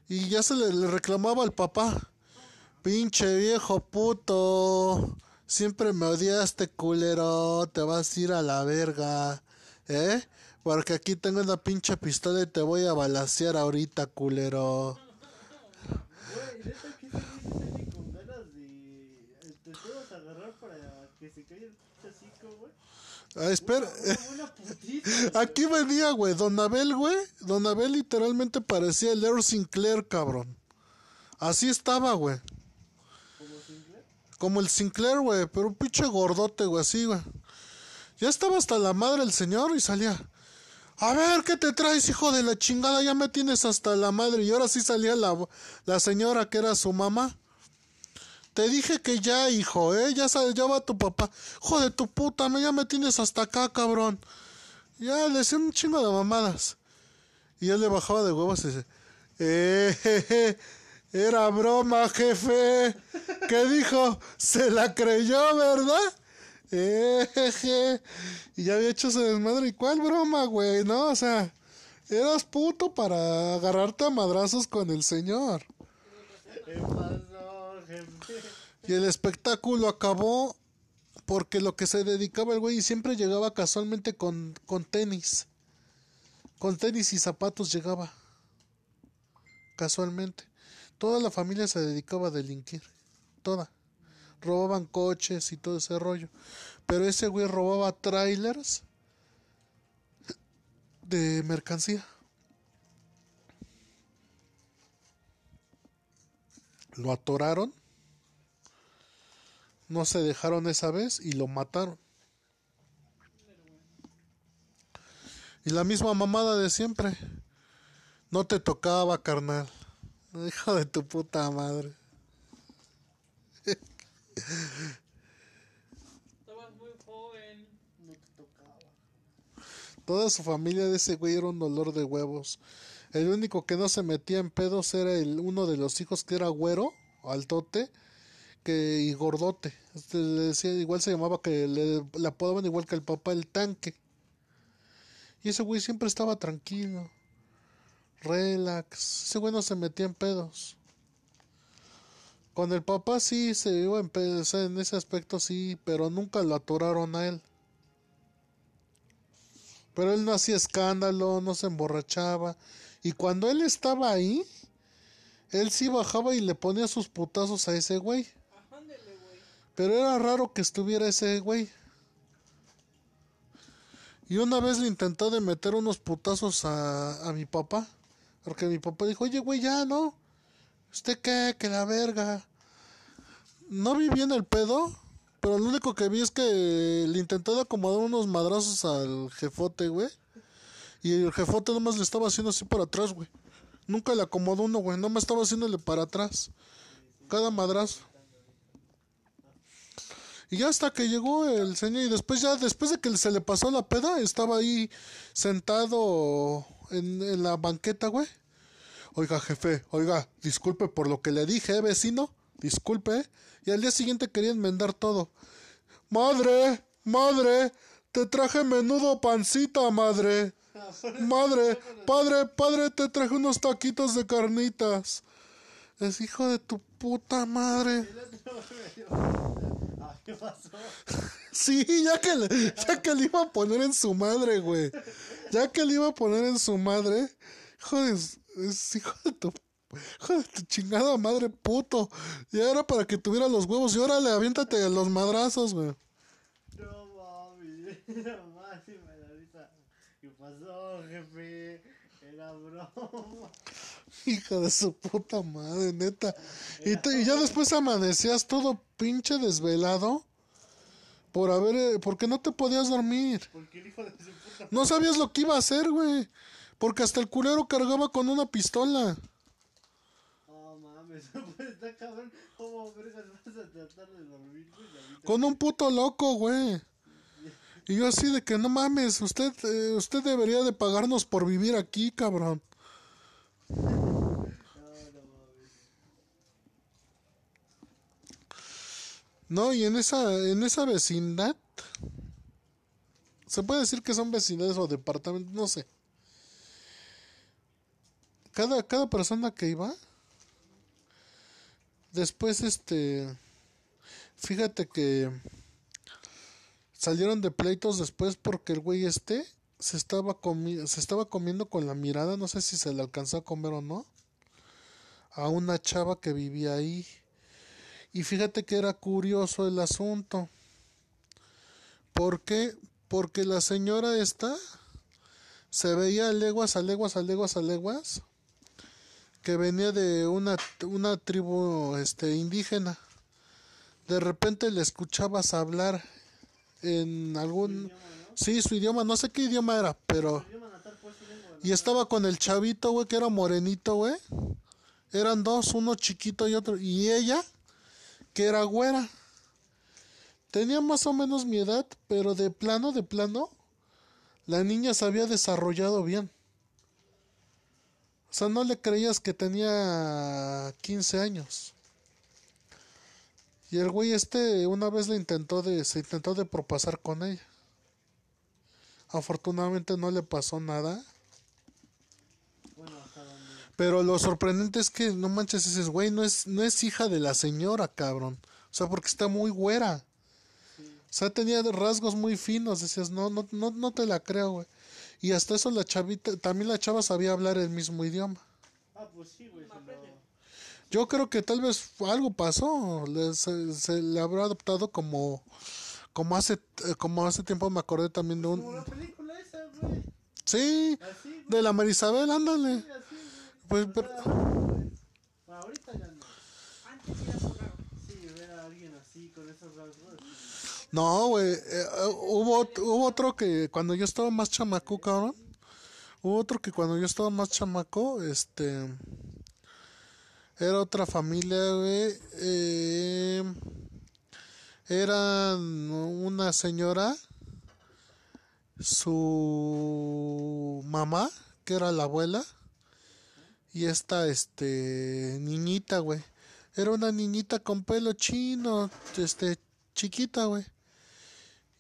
Y ya se le reclamaba al papá. Pinche viejo puto. Siempre me odiaste, culero. Te vas a ir a la verga. ¿Eh? Porque aquí tengo una pinche pistola y te voy a balasear ahorita, culero. Sale con. Te agarrar para que se caiga el pinche. Ah, espera. Una, putiza. Aquí venía, güey. Don Abel, güey. Don Abel literalmente parecía el Earl Sinclair, cabrón. Así estaba, güey. Como el Sinclair, güey. Pero un pinche gordote, güey. Así, güey. Ya estaba hasta la madre el señor y salía. A ver, ¿qué te traes, hijo de la chingada? Ya me tienes hasta la madre. Y ahora sí salía la, la señora que era su mamá. Te dije que ya, hijo, ¿eh? Ya, ya va tu papá. Hijo de tu puta, ya me tienes hasta acá, cabrón. Ya le decía un chingo de mamadas. Y él le bajaba de huevos y dice, eh, era broma, jefe. ¿Qué dijo? Se la creyó, ¿verdad? Eh, jeje. Y ya había hecho ese desmadre. ¿Y cuál broma, güey? No, o sea, eras puto para agarrarte a madrazos con el señor. ¿Qué pasó, jefe? Y el espectáculo acabó porque lo que se dedicaba el güey siempre llegaba casualmente con, con tenis. Con tenis y zapatos llegaba. Casualmente. Toda la familia se dedicaba a delinquir. Toda. Robaban coches y todo ese rollo. Pero ese güey robaba trailers de mercancía. Lo atoraron no se dejaron esa vez y lo mataron. Y la misma mamada de siempre. No te tocaba, carnal. Hijo de tu puta madre. Estabas muy joven. No te tocaba. Toda su familia de ese güey era un dolor de huevos. El único que no se metía en pedos era el uno de los hijos que era güero, altote, que y gordote. Este, le decía, igual se llamaba que le, le apodaban igual que el papá el tanque. Y ese güey siempre estaba tranquilo. Relax. Ese güey no se metía en pedos. Con el papá sí se iba en pedos, en ese aspecto sí, pero nunca lo atoraron a él. Pero él no hacía escándalo, no se emborrachaba. Y cuando él estaba ahí, él sí bajaba y le ponía sus putazos a ese güey. Pero era raro que estuviera ese güey. Y una vez le intentó de meter unos putazos a, a mi papá. Porque mi papá dijo, oye, güey, ya, ¿no? ¿Usted qué? Que la verga. No vi bien el pedo. Pero lo único que vi es que le intentó acomodar unos madrazos al jefote, güey. Y el jefote nomás le estaba haciendo así para atrás, güey. Nunca le acomodó uno, güey. Nomás estaba haciéndole para atrás. Cada madrazo. Y ya hasta que llegó el señor y después ya, después de que se le pasó la peda, estaba ahí sentado en, la banqueta, güey. Oiga, jefe, oiga, disculpe por lo que le dije, ¿eh, vecino. Disculpe. ¿eh? Y al día siguiente quería enmendar todo. Madre, madre, te traje menudo pancita, madre. Madre, padre, padre, te traje unos taquitos de carnitas. Es hijo de tu puta madre. ¿qué? Sí, ya que, le, ya que le iba a poner en su madre, güey. Ya que le iba a poner en su madre. Hijo de, es hijo de tu, hijo de tu chingada madre, puto. Ya era para que tuviera los huevos. Y órale, aviéntate los madrazos, güey. No mami, no risa. ¿Qué pasó, jefe? Era broma. Hijo de su puta madre, neta. Y, te- y ya después amanecías todo pinche desvelado. Por haber, eh, porque no te podías dormir. Porque el hijo de su puta. No sabías lo que iba a hacer, güey. Porque hasta el culero cargaba con una pistola. Oh mames, está cabrón. ¿Cómo vergas vas a tratar de dormir, güey? Con un puto loco, güey. Y yo así de que no mames, usted, eh, usted debería de pagarnos por vivir aquí, cabrón. No, no mames. No, y en esa, en esa vecindad, se puede decir que son vecindades o departamentos, no sé. Cada, cada persona que iba, después este, fíjate que salieron de pleitos después porque el güey este se estaba comi se estaba comiendo con la mirada, no sé si se le alcanzó a comer o no, a una chava que vivía ahí. Y fíjate que era curioso el asunto. ¿Por qué? Porque la señora esta se veía a leguas, a leguas, a leguas, a leguas, que venía de una, una tribu este, indígena. De repente le escuchabas hablar en algún... Sí, su idioma, no sé qué idioma era, pero... Pues, Y estaba con el chavito, güey, que era morenito, güey. Eran dos, uno chiquito y otro. Y ella, que era güera. Tenía más o menos mi edad, pero de plano, de plano, la niña se había desarrollado bien. O sea, no le creías que tenía 15 años. Y el güey este una vez le intentó de, se intentó de propasar con ella. Afortunadamente no le pasó nada. Pero lo sorprendente es que no manches, dices, güey, no es, no es hija de la señora, cabrón. O sea, porque está muy güera. O sea, tenía rasgos muy finos. Decías, no, no, no, no te la creo, güey. Y hasta eso la chavita, también la chava sabía hablar el mismo idioma. Ah, pues sí, güey. Yo creo que tal vez algo pasó. Le, se, se le habrá adoptado como, como hace, como hace tiempo me acordé también de Como un, la película esa, güey. sí, Así, güey. de la Marisabel, ándale. Güey. Pues, pero-. Ahorita ya no. Antes era raro. Sí, ver a alguien así, con esos rasgos. No, güey. eh, eh, hubo, hubo otro que cuando yo estaba más chamaco, cabrón. Hubo otro que cuando yo estaba más chamaco, este. Era otra familia, güey. eh, era una señora, su mamá, que era la abuela, y esta, este, niñita, güey. Era una niñita con pelo chino, este, chiquita, güey.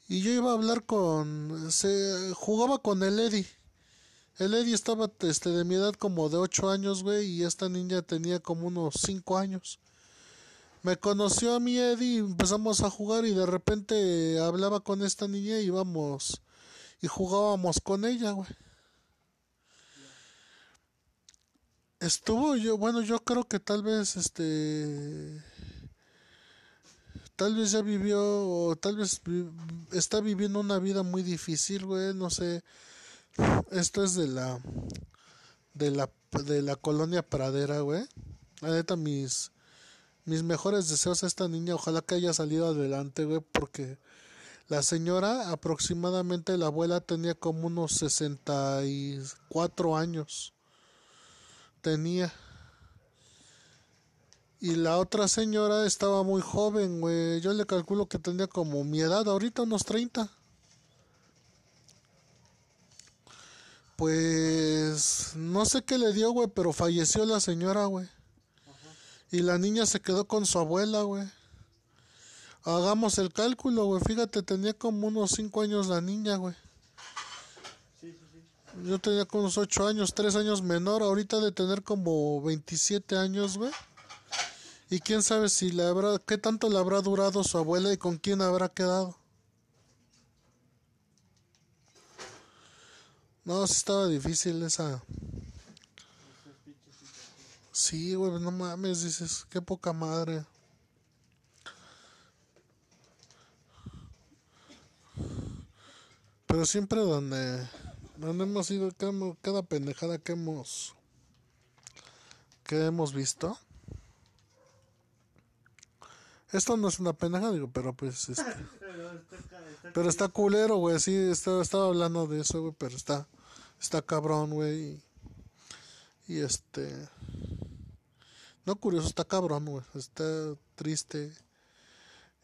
Y yo iba a hablar con, se jugaba con el Eddie. El Eddie estaba, este, de mi edad como de 8 años, güey, y esta niña tenía como unos 5 años. Me conoció a mi Eddie, empezamos a jugar y de repente hablaba con esta niña y íbamos y jugábamos con ella, güey. Estuvo yo, bueno, yo creo que tal vez este tal vez ya vivió o tal vez está viviendo una vida muy difícil, güey, no sé. Esto es de la de la de la colonia Pradera, güey. La mis mis mejores deseos a esta niña, ojalá que haya salido adelante, güey, porque la señora aproximadamente la abuela tenía como unos 64 años. Tenía y la otra señora estaba muy joven, güey. Yo le calculo que tenía como mi edad, ahorita unos 30. Pues no sé qué le dio, güey, pero falleció la señora, güey. Y la niña se quedó con su abuela, güey. Hagamos el cálculo, güey. Fíjate, tenía como unos 5 años la niña, güey. Yo tenía como unos 8 años, 3 años menor. Ahorita de tener como 27 años, güey. Y quién sabe si le habrá, qué tanto le habrá durado su abuela y con quién habrá quedado. No, sí estaba difícil esa. Sí, güey, no mames, dices, qué poca madre. Pero siempre donde, donde hemos ido, cada pendejada que hemos, que hemos visto. Esto no es una pendejada, digo, pero pues, este, Pero está, ca- está pero está culero, güey, sí, estaba, estaba hablando de eso, güey, pero está, Está cabrón, güey. Y este. No curioso, está cabrón, güey. Está triste.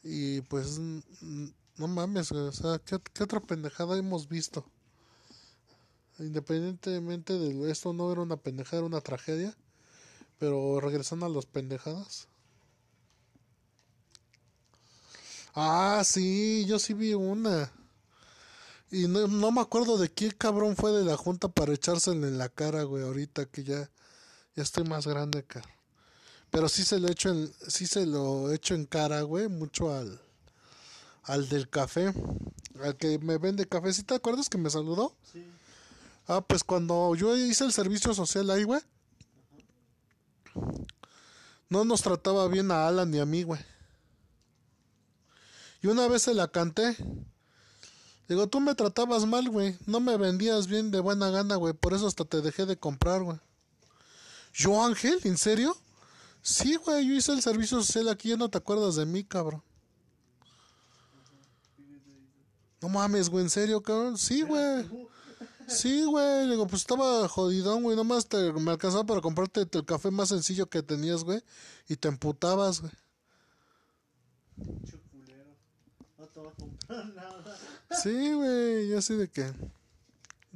Y pues. No mames, güey. O sea, ¿qué, ¿qué, otra pendejada hemos visto? Independientemente de esto, no era una pendejada, era una tragedia. Pero regresando a las pendejadas. Ah, sí, yo sí vi una. Y no, no, me acuerdo de qué cabrón fue de la junta para echárselo en la cara, güey, ahorita que ya, ya estoy más grande, acá. Pero sí se lo echo en, sí se lo echo en cara, güey, mucho al, al del café, al que me vende café. ¿Sí te acuerdas que me saludó? Sí. Ah, pues cuando yo hice el servicio social ahí, güey, no nos trataba bien a Alan ni a mí, güey. Y una vez se la canté. Digo, tú me tratabas mal, güey. No me vendías bien de buena gana, güey. Por eso hasta te dejé de comprar, güey. ¿Yo, Ángel? ¿En serio? Sí, güey. Yo hice el servicio social aquí. Ya no te acuerdas de mí, cabrón. No mames, güey. ¿En serio, cabrón? Sí, güey. Sí, güey. Digo, pues estaba jodidón, güey. Nomás te, me alcanzaba para comprarte el café más sencillo que tenías, güey. Y te emputabas, güey. Sí, güey, yo así de que.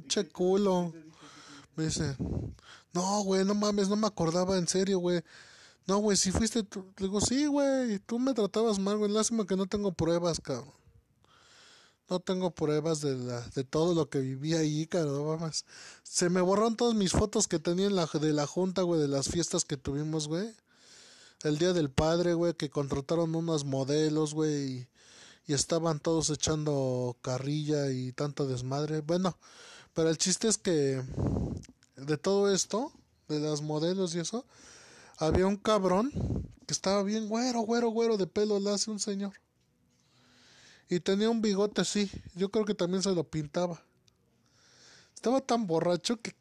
Che culo. Me dice, no, güey, no mames, no me acordaba, en serio, güey. No, güey, si fuiste tú. Le digo, sí, güey, tú me tratabas mal, güey. Lástima que no tengo pruebas, cabrón. No tengo pruebas de, la, de todo lo que viví ahí, cabrón. Más. Se me borraron todas mis fotos que tenía en la, de la junta, güey, de las fiestas que tuvimos, güey. El día del padre, güey, que contrataron unos modelos, güey, y estaban todos echando carrilla y tanto desmadre. Bueno, pero el chiste es que de todo esto, de las modelos y eso, había un cabrón que estaba bien güero, güero, güero de pelo, le hace un señor. Y tenía un bigote así, yo creo que también se lo pintaba. Estaba tan borracho que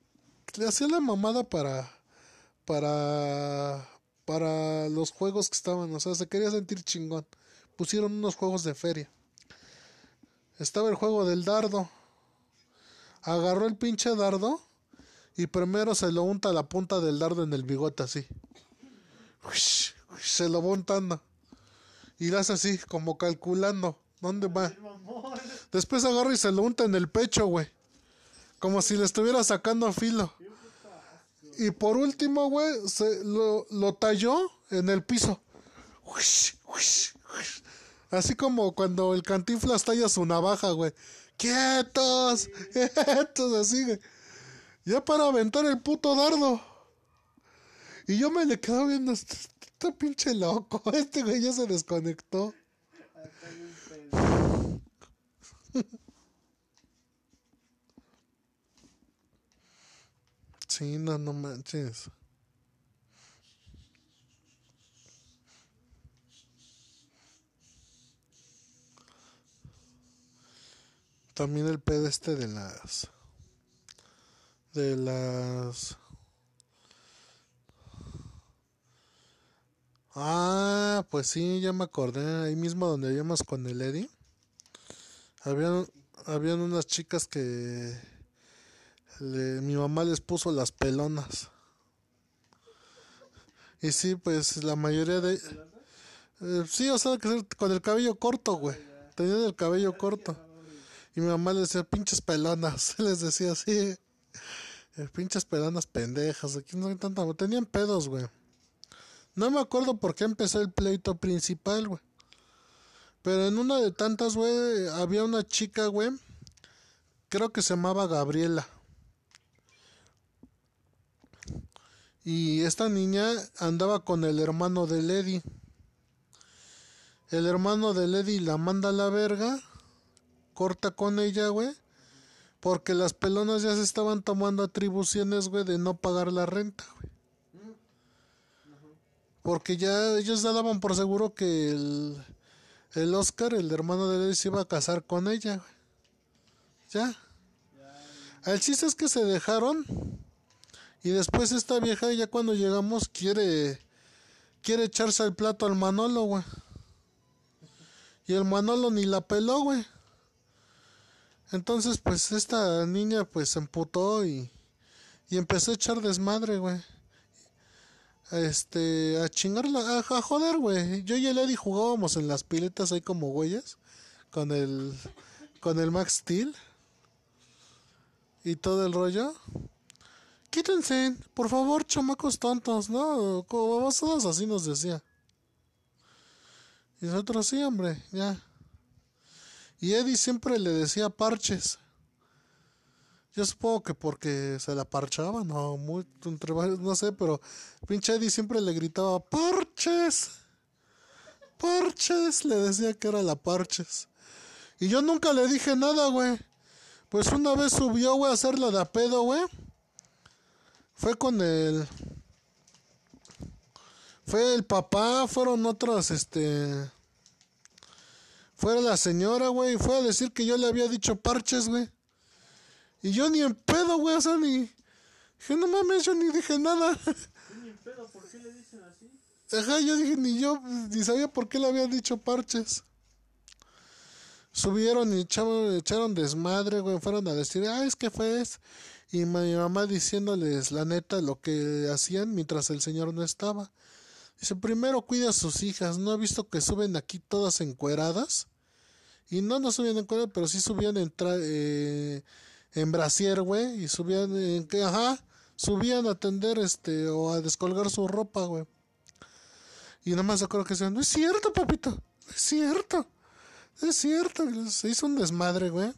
le hacía la mamada para para para los juegos que estaban, o sea, se quería sentir chingón pusieron unos juegos de feria. Estaba el juego del dardo. Agarró el pinche dardo y primero se lo unta la punta del dardo en el bigote así. Se lo va untando. Y lo hace así, como calculando. ¿Dónde va? Después agarra y se lo unta en el pecho, güey. Como si le estuviera sacando filo. Y por último, güey, se lo, lo talló en el piso. Así como cuando el cantinflas talla su navaja, güey. ¡Quietos! ¡Quietos! Así, güey. Ya para aventar el puto dardo. Y yo me le quedo viendo. Este, este pinche loco. Este güey ya se desconectó. Sí, no, no manches. también el pedo este de las de las ah pues sí ya me acordé ahí mismo donde íbamos con el Eddie habían habían unas chicas que mi mamá les puso las pelonas y sí pues la mayoría de eh, sí o sea con el cabello corto güey tenían el cabello corto y mi mamá le decía, pinches pelonas. Les decía así. Eh, pinches pelonas pendejas. Aquí no hay tanta. Tenían pedos, güey. No me acuerdo por qué empezó el pleito principal, güey. Pero en una de tantas, güey, había una chica, güey. Creo que se llamaba Gabriela. Y esta niña andaba con el hermano de Lady. El hermano de Lady la manda a la verga corta con ella, güey. Porque las pelonas ya se estaban tomando atribuciones, güey, de no pagar la renta, güey. Porque ya ellos ya daban por seguro que el, el Oscar, el hermano de él, se iba a casar con ella. Ya. El chiste es que se dejaron. Y después esta vieja, ya cuando llegamos, quiere, quiere echarse el plato al Manolo, güey. Y el Manolo ni la peló, güey. Entonces, pues esta niña pues se emputó y, y empezó a echar desmadre, güey. Este, a chingarla, a, a joder, güey. Yo y el Eddie jugábamos en las piletas ahí como güeyes con el con el Max Steel y todo el rollo. Quítense, por favor, chamacos tontos, ¿no? Como vosotros así nos decía. Y nosotros sí, hombre, ya. Y Eddie siempre le decía parches. Yo supongo que porque se la parchaba, no, muy, entre varios, no sé, pero pinche Eddie siempre le gritaba parches. Parches, le decía que era la parches. Y yo nunca le dije nada, güey. Pues una vez subió, güey, a hacerla de a pedo, güey. Fue con el. Fue el papá, fueron otros, este. Fue la señora, güey, y fue a decir que yo le había dicho parches, güey. Y yo ni en pedo, güey, o sea, ni. Dije, no mames, yo ni dije nada. Ni en pedo, ¿por qué le dicen así? Ajá, yo dije, ni yo, ni sabía por qué le había dicho parches. Subieron y echaron, echaron desmadre, güey, fueron a decir, ah, es que fue eso. Y mi mamá diciéndoles la neta lo que hacían mientras el señor no estaba. Dice, primero cuida a sus hijas, ¿no ha visto que suben aquí todas encueradas? Y no, no subían encueradas, pero sí subían en, tra eh, en brasier, güey, y subían en que, ajá, subían a atender este, o a descolgar su ropa, güey. Y nada más acuerdo que decían, no es cierto, papito, no es cierto, no es cierto, se hizo un desmadre, güey.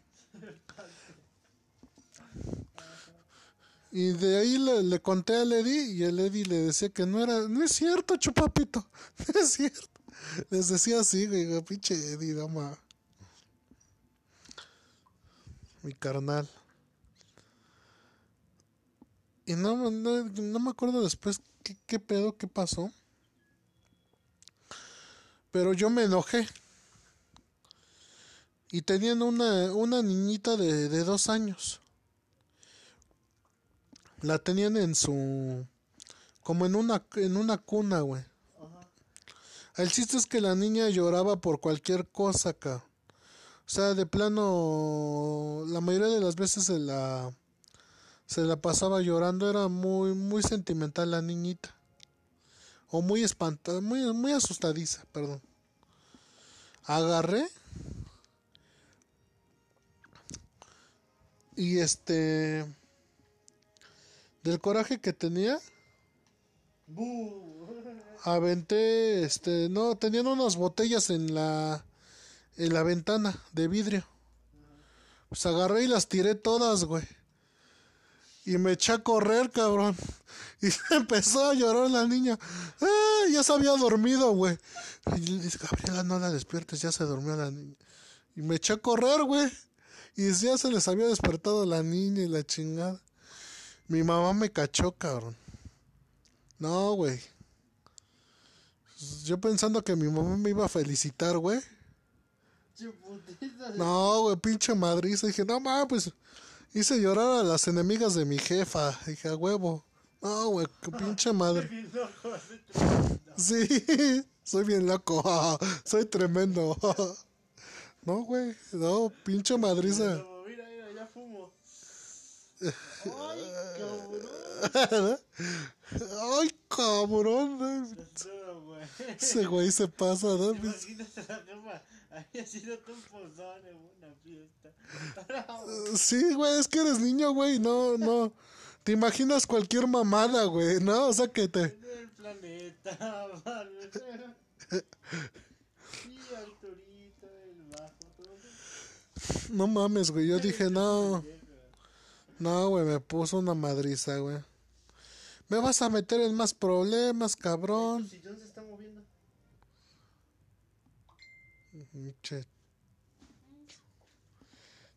Y de ahí le, le, conté a Eddie y el Eddie le decía que no era, no es cierto, chupapito, no es cierto. Les decía así, güey, pinche Eddie, dama. Mi carnal. Y no, no, no me acuerdo después qué, qué pedo, qué pasó. Pero yo me enojé. Y tenían una, una niñita de, de dos años la tenían en su como en una en una cuna, güey. El chiste es que la niña lloraba por cualquier cosa acá. O sea, de plano la mayoría de las veces se la se la pasaba llorando, era muy muy sentimental la niñita. O muy espantada, muy muy asustadiza, perdón. Agarré y este del coraje que tenía. Aventé, este, no, tenían unas botellas en la, en la ventana de vidrio. Pues agarré y las tiré todas, güey. Y me eché a correr, cabrón. Y empezó a llorar la niña. ¡Ah! Ya se había dormido, güey. Y le dije, Gabriela, no la despiertes, ya se durmió la niña. Y me eché a correr, güey. Y ya se les había despertado la niña y la chingada. Mi mamá me cachó, cabrón. No, güey. Yo pensando que mi mamá me iba a felicitar, güey. No, güey, pinche madriza. Dije, no, mames, pues hice llorar a las enemigas de mi jefa. Dije, a huevo. No, güey, qué pinche madre. Sí, soy bien loco. Soy tremendo. No, güey, no, pinche madriza. Mira, mira, ya fumo. Ay, cabrón. Ese güey se pasa, ¿no? Imagínate la jefa. Había sido un pozón en una fiesta. Sí, güey, es que eres niño, güey. No, no. Te imaginas cualquier mamada, güey, ¿no? O sea que te. El planeta, Sí, Arturito, el bajo, todo. No mames, güey. Yo dije, no. No, güey, me puso una madriza, güey. Me vas a meter en más problemas, cabrón. Tu sillón Che.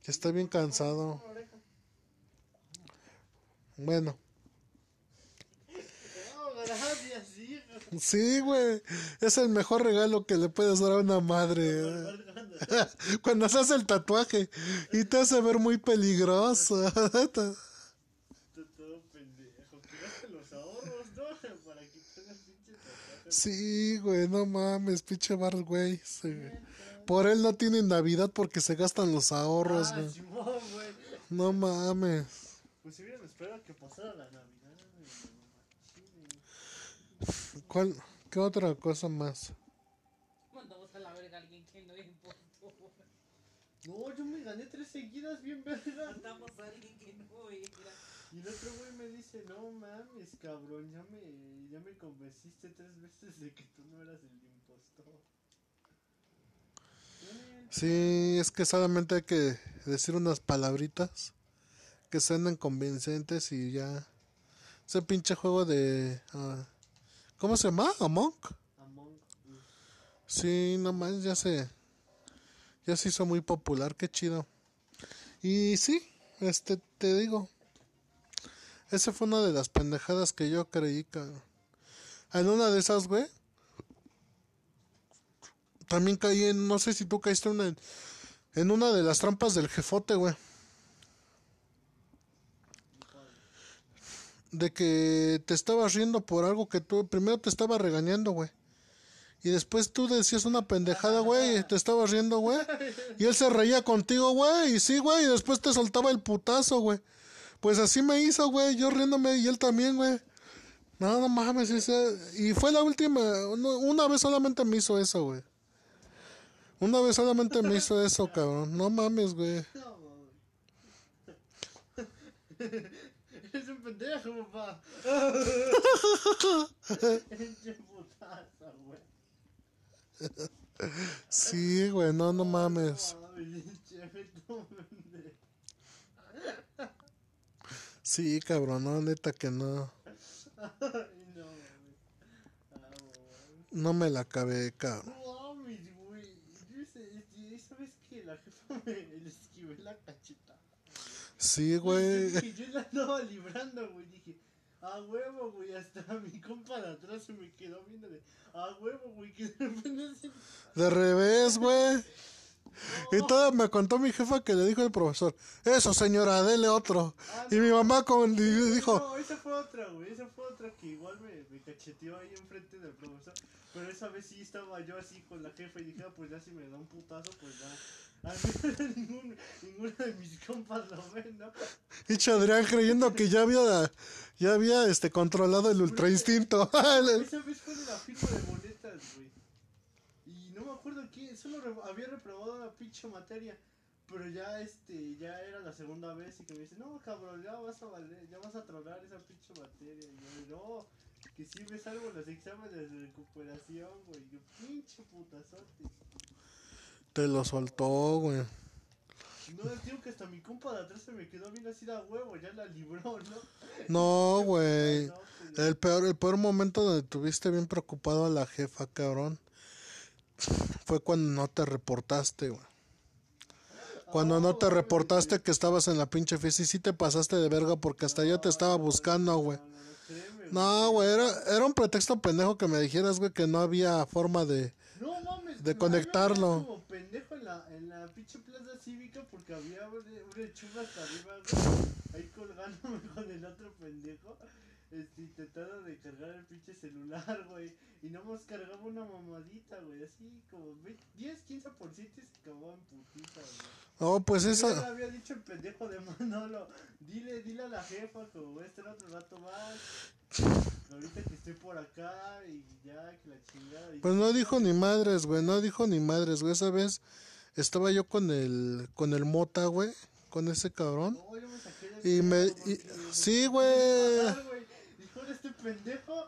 Ya estoy bien cansado. Bueno. Sí, güey. Es el mejor regalo que le puedes dar a una madre. Cuando se hace el tatuaje y te hace ver muy peligroso. Está Sí, güey, no mames, pinche bar, güey. Por él no tienen Navidad porque se gastan los ahorros, ah. Simón. No mames. Pues si hubieran esperado que pasara la Navidad, güey. ¿Cuál, ¿Qué otra cosa más? Mandamos a la verga a alguien que no importó. No, yo me gané tres seguidas bien verga. Mandamos a alguien que no era. Y el otro güey me dice, no mames, cabrón, ya me, ya me convenciste tres veces de que tú no eras el impostor. Sí, es que solamente hay que decir unas palabritas que sean convincentes y ya. Ese pinche juego de... ah, ¿Cómo se llama? ¿Among? Among. Sí, nomás ya se... Ya se hizo muy popular, qué chido. Y sí, este, te digo. Esa fue una de las pendejadas que yo creí, cabrón. En una de esas, güey. También caí en, no sé si tú caíste en una, en una de las trampas del jefote, güey. De que te estabas riendo por algo que tú, primero te estaba regañando, güey. Y después tú decías una pendejada, güey, te estabas riendo, güey. Y él se reía contigo, güey, y sí, güey, y después te soltaba el putazo, güey. Pues así me hizo, güey, yo riéndome y él también, güey. No, no mames, y fue la última, una vez solamente me hizo eso, güey. Una vez solamente me hizo eso, cabrón. No mames, güey. No, mames. Eres un pendejo, papá. Putazo, güey. Sí, güey, no, no mames. Sí, cabrón, no, neta que no. Ah. No me la acabé, cabrón. No mames, güey. Yo ese- ese- Esa vez que la jefa me le esquivé la cacheta. Sí, güey. Dije, yo la andaba librando, güey. Dije, a huevo, güey. Hasta mi compa de atrás se me quedó viendo de, a huevo, güey. Que de repente se... De revés, güey. Y todo me contó mi jefa que le dijo el profesor, eso señora, dele otro. Ah, Y mi mamá con, y dijo, No, esa fue otra, güey. Esa fue otra que igual me, me cacheteó ahí enfrente del profesor. Pero esa vez sí estaba yo así con la jefa y dije, ah, pues ya si me da un putazo, pues ya. A mí ningún, ninguno de mis compas lo ven, ¿no? y Adrián creyendo que ya había, ya había este controlado el ultra instinto. Esa vez fue de la firma de boletas, güey. Y no me acuerdo quién, solo re- había reprobado una pinche materia. Pero ya este, ya era la segunda vez y que me dice, no cabrón, ya vas a valer, ya vas a tronar esa pinche materia. Y yo, no, que si me salgo los exámenes de recuperación, güey. Yo, pinche putazote. Te lo soltó, güey. No, les digo que hasta mi compa de atrás se me quedó bien así de huevo, ya la libró, ¿no? No, güey. El peor, el peor momento donde tuviste bien preocupado a la jefa, cabrón. Fue cuando no te reportaste, güey. Cuando no te reportaste que estabas en la pinche fiesta y sí te pasaste de verga porque hasta yo te estaba buscando, güey. No, güey, era, era un pretexto pendejo que me dijeras, güey, que no había forma de... No mames, de conectarlo. como pendejo en la, en la pinche plaza cívica porque había una, una hasta arriba, güey, ahí colgándome con el otro pendejo, este, intentando de cargar el pinche celular, güey, y nomás cargaba una mamadita, güey, así como 20, 10, 15% y se acabó en putita, güey. Oh, pues Yo esa... le había dicho el pendejo de Manolo, dile, dile a la jefa que voy a estar otro rato más. Ahorita que estoy por acá y ya que la chingada. y- Pues no dijo ni madres, güey, no dijo ni madres, güey. Esa vez estaba yo con el, con el mota, güey, con ese cabrón. No, yo me saqué de Y me- y- sí, güey. bajar, güey. Dijo, "Ahora este pendejo.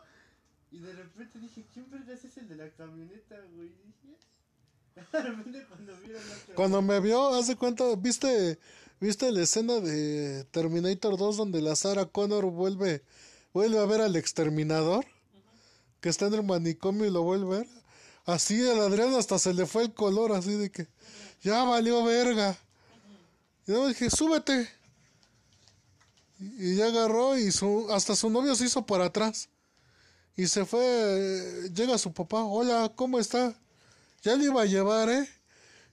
Y de repente dije, ¿quién vergas es el de la camioneta, güey? Y dije, de repente cuando vieron la otra- Cuando me vio, hace cuenta, ¿viste, viste la escena de Terminator 2 donde la Sarah Connor vuelve, vuelve a ver al exterminador? Que está en el manicomio y lo vuelve a ver. Así al Adrián hasta se le fue el color, así de que ya valió verga. Y yo dije, súbete. Y, y ya agarró y su, hasta su novio se hizo para atrás. Y se fue, eh, llega su papá, hola, ¿cómo está? Ya le iba a llevar, ¿eh?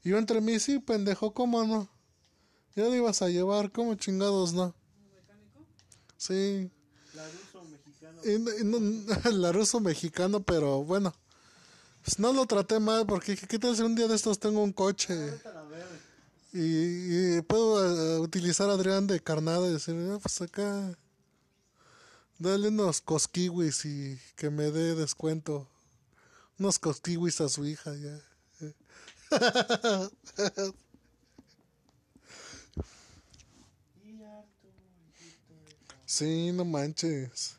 Y yo entre mí, sí, pendejo, ¿cómo no? Ya le ibas a llevar, ¿cómo chingados no? ¿Mecánico? Sí. La ruso mexicano. la ruso mexicano, pero bueno. Pues no lo traté mal porque qué tal si un día de estos tengo un coche y, puedo eh, utilizar a Adrián de carnada y decir, ah, pues acá dale unos cosquiwis y que me dé descuento. Unos cosquiwis a su hija ya. Sí, no manches.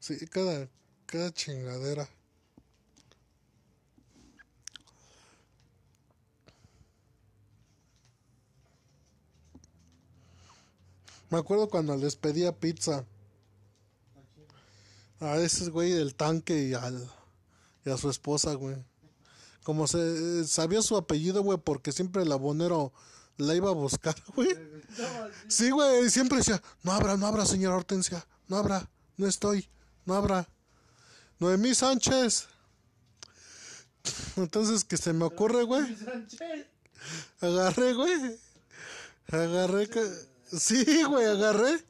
Sí, cada, cada chingadera. Me acuerdo cuando les pedía pizza. A ese güey del tanque y, al, y a su esposa, güey. Como se sabía su apellido, güey, porque siempre el abonero la iba a buscar, güey. Sí, güey, siempre decía, no habrá, no habrá, señora Hortensia, no habrá, no estoy, no habrá. Noemí Sánchez. Entonces, que se me ocurre, güey. Agarré, güey. Agarré, que... sí, güey, agarré.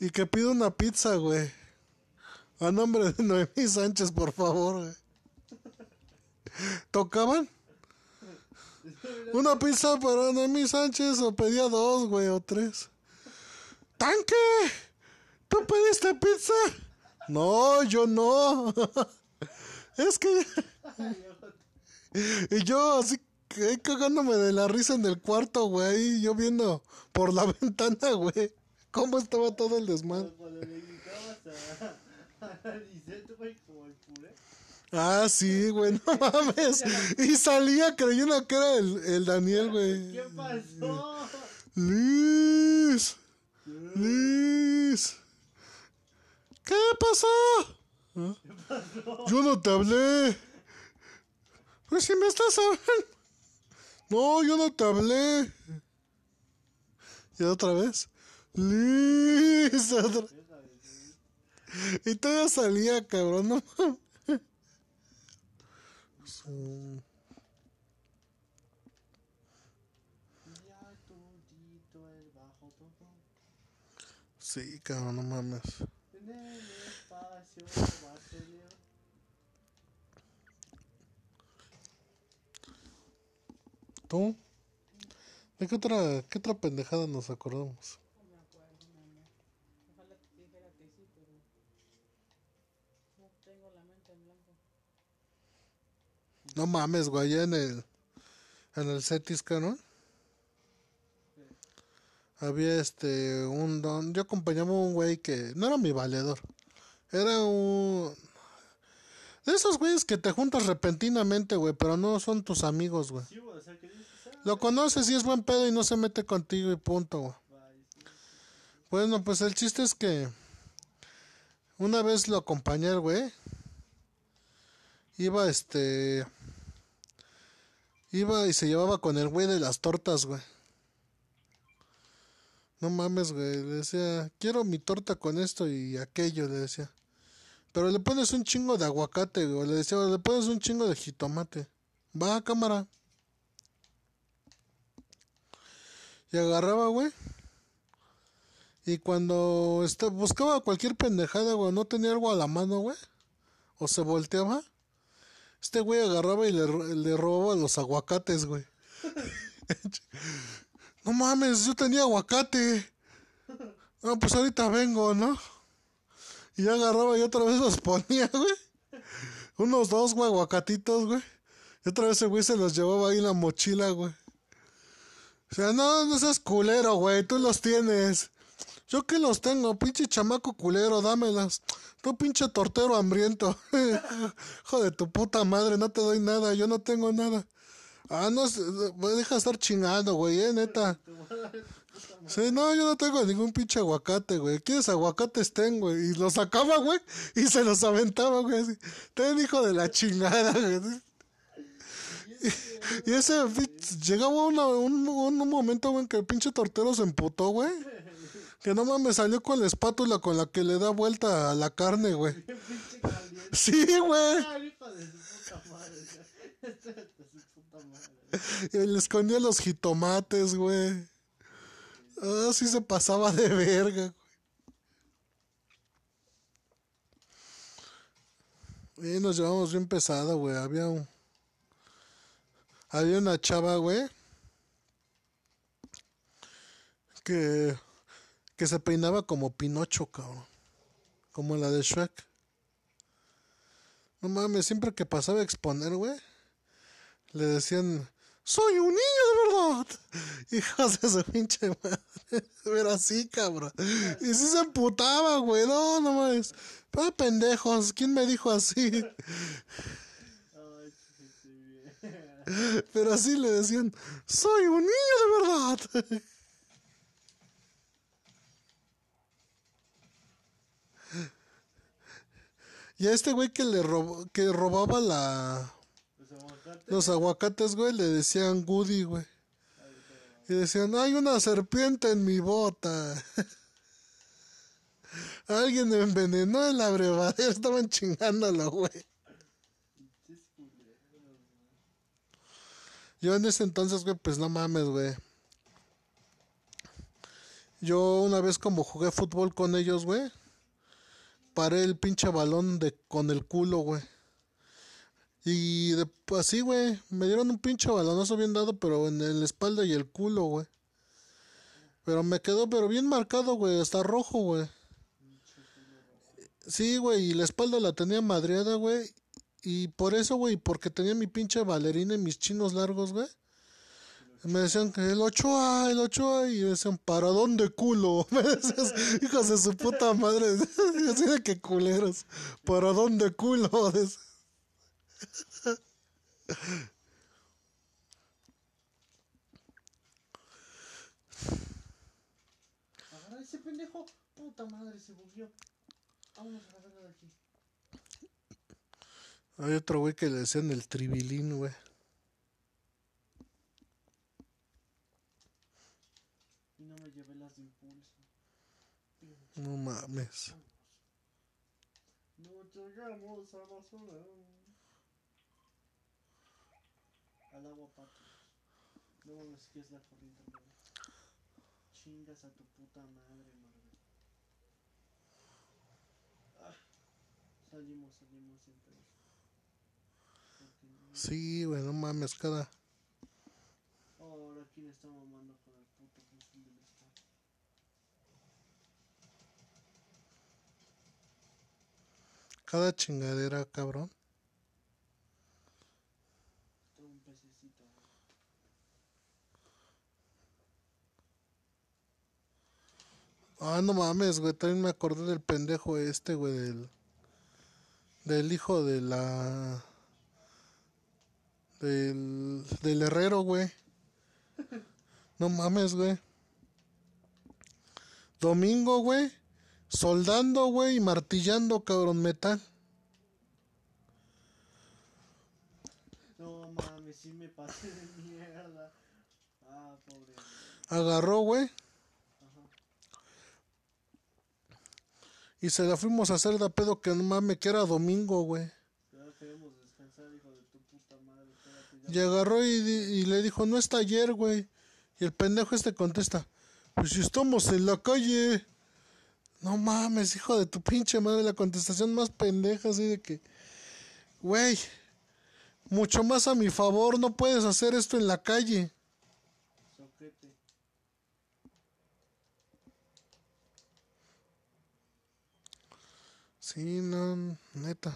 Y que pido una pizza, güey. A nombre de Noemí Sánchez, por favor, güey. ¿Tocaban? Una pizza para Noemí Sánchez o pedía dos, güey, o tres. ¡Tanque! ¿Tú pediste pizza? No, yo no. es que... y yo así cagándome de la risa en el cuarto, güey, yo viendo por la ventana, güey, cómo estaba todo el desmadre. Ah, sí, güey, no mames. Y salía creyendo que era el, el Daniel, güey. ¿Qué pasó? Liz. Liz. ¿Qué pasó? ¿Qué pasó? Yo no te hablé. Pues si me estás hablando. No, yo no te hablé. ¿Y otra vez? Liz. Otra... Y todavía salía, cabrón. No mames. Sí, cabrón, no mames. ¿Tú? ¿De qué otra, qué otra pendejada nos acordamos? No mames, güey, en el, en el Cetis Canon. Había este, un don, yo acompañaba a un güey que no era mi valedor. Era un... De esos güeyes que te juntas repentinamente, güey, pero no son tus amigos, güey. Lo conoces y es buen pedo y no se mete contigo y punto, güey. Bueno, pues el chiste es que una vez lo acompañé, güey. Iba este Iba y se llevaba con el güey de las tortas, güey. No mames, güey. Le decía, quiero mi torta con esto y aquello, le decía. Pero le pones un chingo de aguacate, güey. Le decía, le pones un chingo de jitomate. Va, cámara. Y agarraba, güey. Y cuando este, buscaba cualquier pendejada, güey, no tenía algo a la mano, güey. O se volteaba este güey agarraba y le, le robaba los aguacates, güey. no mames, yo tenía aguacate. No, pues ahorita vengo, ¿no? Y agarraba y otra vez los ponía, güey. Unos dos, güey, aguacatitos, güey. Y otra vez el güey se los llevaba ahí en la mochila, güey. O sea, no, no seas culero, güey, tú los tienes. Yo que los tengo, pinche chamaco culero, dámelas. Tú pinche tortero hambriento. Hijo de tu puta madre, no te doy nada, yo no tengo nada. Ah, no, deja de estar chingando, güey, eh, neta. Sí, no, yo no tengo ningún pinche aguacate, güey. ¿Quieres aguacates? Tengo, güey. Y los sacaba, güey, y se los aventaba, güey. Ten hijo de la chingada, güey. Y, ese, llegaba un, un momento, güey, que el pinche tortero se emputó, güey. Que no mames, salió con la espátula con la que le da vuelta a la carne, güey. Sí, güey. Y le escondió los jitomates, güey. Ah, sí se pasaba de verga, güey. Y nos llevamos bien pesada, güey. Había un. Había una chava, güey. Que. Que se peinaba como Pinocho, cabrón. Como la de Shrek. No mames, siempre que pasaba a exponer, güey. Le decían soy un niño de verdad. Hijos de su pinche madre. Pero así, cabrón. Y si se emputaba, güey. No, no mames. Pero pendejos. ¿Quién me dijo así? Pero así le decían, soy un niño de verdad. Y a este güey que le robó, que robaba la los aguacates, güey, le decían Goody, güey. Y decían, hay una serpiente en mi bota. Alguien me envenenó en la brevadera, estaban chingándolo, güey. Yo en ese entonces, güey, pues no mames, güey. Yo una vez como jugué fútbol con ellos, güey, paré el pinche balón de con el culo, güey. Y de, así, güey, me dieron un pinche balonazo bien dado, pero en la espalda y el culo, güey. Pero me quedó, pero bien marcado, güey, hasta rojo, güey. Sí, güey, y la espalda la tenía madreada, güey. Y por eso, güey, porque tenía mi pinche bailarina y mis chinos largos, güey. Me decían que el 8A, el 8A, y me decían, ¿para dónde culo? Me decías, hijos de su puta madre. Así de que culeros. ¿Para dónde culo? Agarra ese pendejo. Puta madre, se bugueó. Vámonos a agarrarlo de aquí. Hay otro güey que le decían el tribilín, güey. Y no me llevé las de impulso. No mames. No llegamos a la zona. Al agua pato. No mames, que es la corriente, güey. Chingas a tu puta madre, Marvel. Ah, salimos, salimos siempre. No- Sí, güey, no mames, cada. Ahora quién está mamando con el puto fusil del Estado. Cada chingadera, cabrón. Tengo un pececito. güey. Ah, no mames, güey. También me acordé del pendejo este, güey, del. Del hijo de la. Del. Del herrero, güey. No mames, güey. Domingo, güey. Soldando, güey, y martillando, cabrón, metal. No mames, sí me pasé de mierda. Ah, pobre. Agarró, güey. Ajá. Y se la fuimos a hacer de pedo que no mames, que era domingo, güey. Y agarró y, y le dijo, no está ayer, güey. Y el pendejo este contesta, pues si estamos en la calle. No mames, hijo de tu pinche madre, la contestación más pendeja, así de que, güey, mucho más a mi favor, no puedes hacer esto en la calle. Sí, no, neta.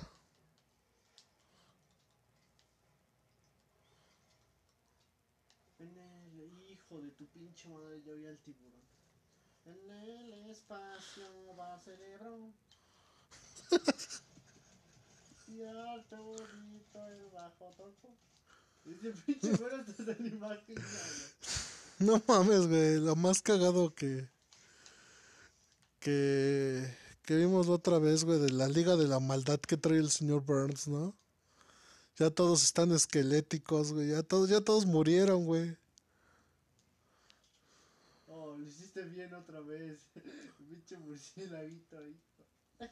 En el hijo de tu pinche madre, ya vi al tiburón. En el espacio va cerebro. y al torito el bajo toco. Ese pinche güero de la imagen. No mames, güey, lo más cagado que, que, que vimos otra vez, güey, de la Liga de la Maldad que trae el señor Burns, ¿no? Ya todos están esqueléticos, güey, ya todos, ya todos murieron, güey. Oh, lo hiciste bien otra vez. Pinche murciélaguito ahí.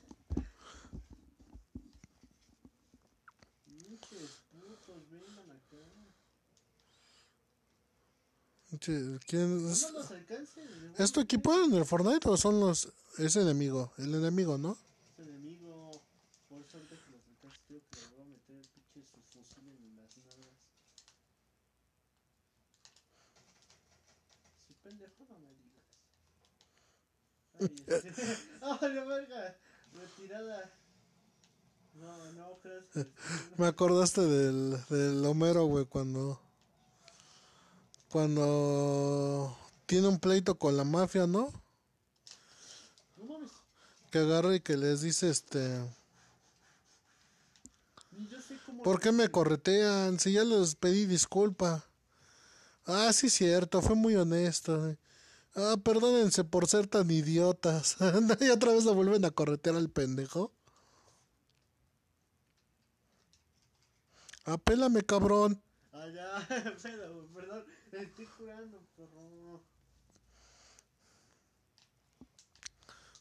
Pinches putos, vengan acá. Che, ¿Quién No es? nos alcance, de ¿Es tu equipo en el Fortnite o son los... es enemigo? El enemigo, ¿no? Es enemigo. Por eso ahorita que lo sacaste, creo que le voy a meter el pinche sus fusiles en las nalgas. Si pendejo no me digas. Ay, este- ¡Ay, la verga! Retirada. No, no creas que. Me acordaste del, del Homero, güey, cuando... Cuando tiene un pleito con la mafia, ¿no? Que agarra y que les dice, este... ¿Por qué me corretean? Si ya les pedí disculpa. Ah, sí, cierto, fue muy honesto. Ah, perdónense por ser tan idiotas. y otra vez lo vuelven a corretear al pendejo. Apélame, cabrón. Ah, ya. Pero, Estoy curando, perro.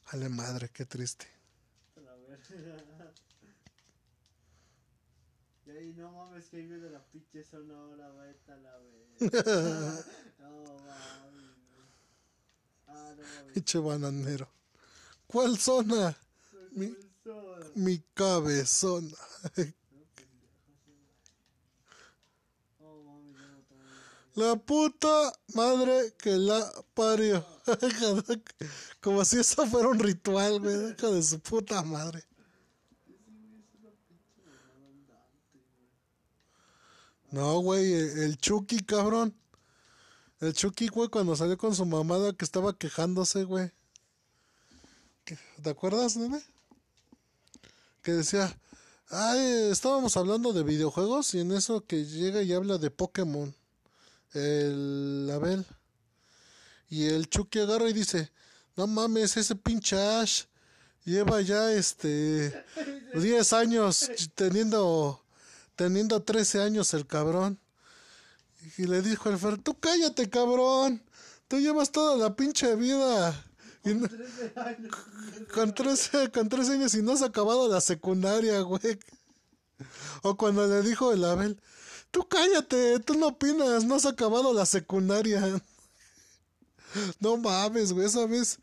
Jale madre, qué triste. A la verga. Y ahí no mames que ahí viene la pinche zona ahora, vete a la verga. No mames. Ah, no mames. Pinche bananero. ¿Cuál zona? Mi- Zona. Mi cabezona. No mames, ya no tomo. La puta madre que la parió. Como si eso fuera un ritual, güey. Hija de su puta madre. No, güey, el el Chucky, cabrón. El Chucky, güey, cuando salió con su mamada que estaba quejándose, güey. ¿Qué- ¿Te acuerdas, nene? Que decía, ay, estábamos hablando de videojuegos y en eso que llega y habla de Pokémon. El Abel. Y el Chucky agarra y dice, no mames, ese pinche Ash lleva ya este 10 años teniendo teniendo 13 años el cabrón. Y le dijo el Fer, tú cállate, cabrón. Tú llevas toda la pinche vida. Y no- 13 años. con 13, con 13 años y no has acabado la secundaria, güey. O cuando le dijo el Abel, tú cállate, tú no opinas, no has acabado la secundaria. No mames, güey, esa vez,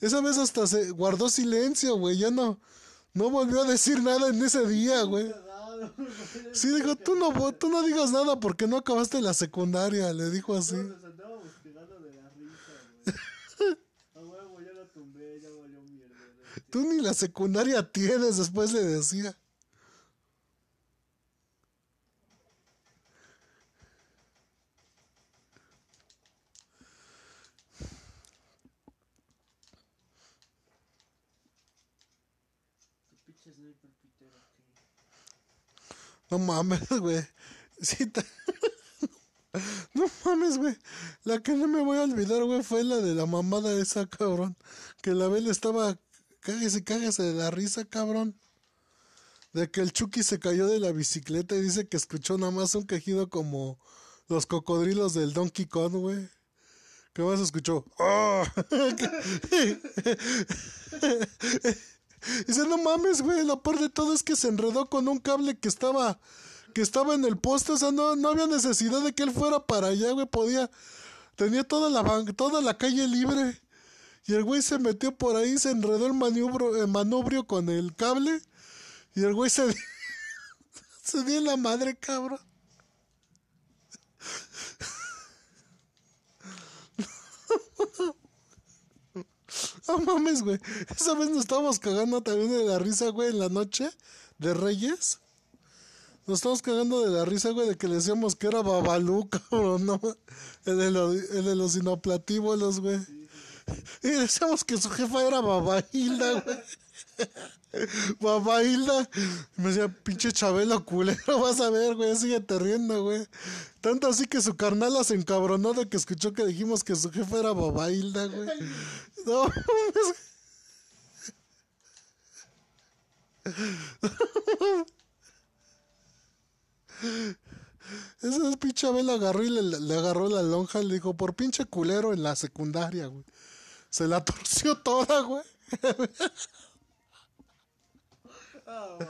esa vez hasta se guardó silencio, güey, ya no, no volvió a decir nada en ese día, güey. Sí, dijo, tú no, tú no digas nada porque no acabaste la secundaria, le dijo así. Nos andábamos pegando de la risa, güey. A huevo, ya lo tumbé, ya valió mierda. Tú ni la secundaria tienes, después le decía. Tu pinche sniper pitero, ¿qué? No mames, güey. Sí, No mames, güey. La que no me voy a olvidar, güey, fue la de la mamada esa, cabrón. Que la Bel estaba. Cáguese, cáguese de la risa, cabrón. De que el Chucky se cayó de la bicicleta y dice que escuchó nada más un quejido como los cocodrilos del Donkey Kong, güey. ¿Qué más escuchó? ¡Ah! Dice, no mames, güey, lo peor de todo es que se enredó con un cable que estaba, que estaba en el poste, o sea, no, no había necesidad de que él fuera para allá, güey, podía, tenía toda la, toda la calle libre, y el güey se metió por ahí, se enredó el maniobro, el manubrio con el cable, y el güey se, se dio la madre, cabrón. No mames, güey. Esa vez nos estábamos cagando también de la risa, güey, en la noche de Reyes. Nos estábamos cagando de la risa, güey, de que le decíamos que era Babalú, cabrón, ¿no? El de, lo- los inoplatívolos, güey. Y decíamos que su jefa era Babailda, güey. Babailda. Y me decía, pinche Chabelo culero, vas a ver, güey, síguete riendo, güey. Tanto así que su carnala se encabronó de que escuchó que dijimos que su jefa era Babailda, güey. No. Ese es pinche Abel agarró y le, le agarró la lonja y le dijo, por pinche culero en la secundaria, güey. Se la torció toda, güey. Mames.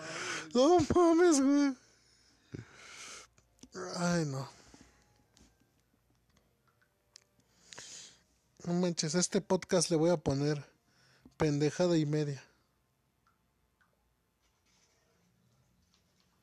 No mames, güey. Ay, no. No manches, a este podcast le voy a poner pendejada y media.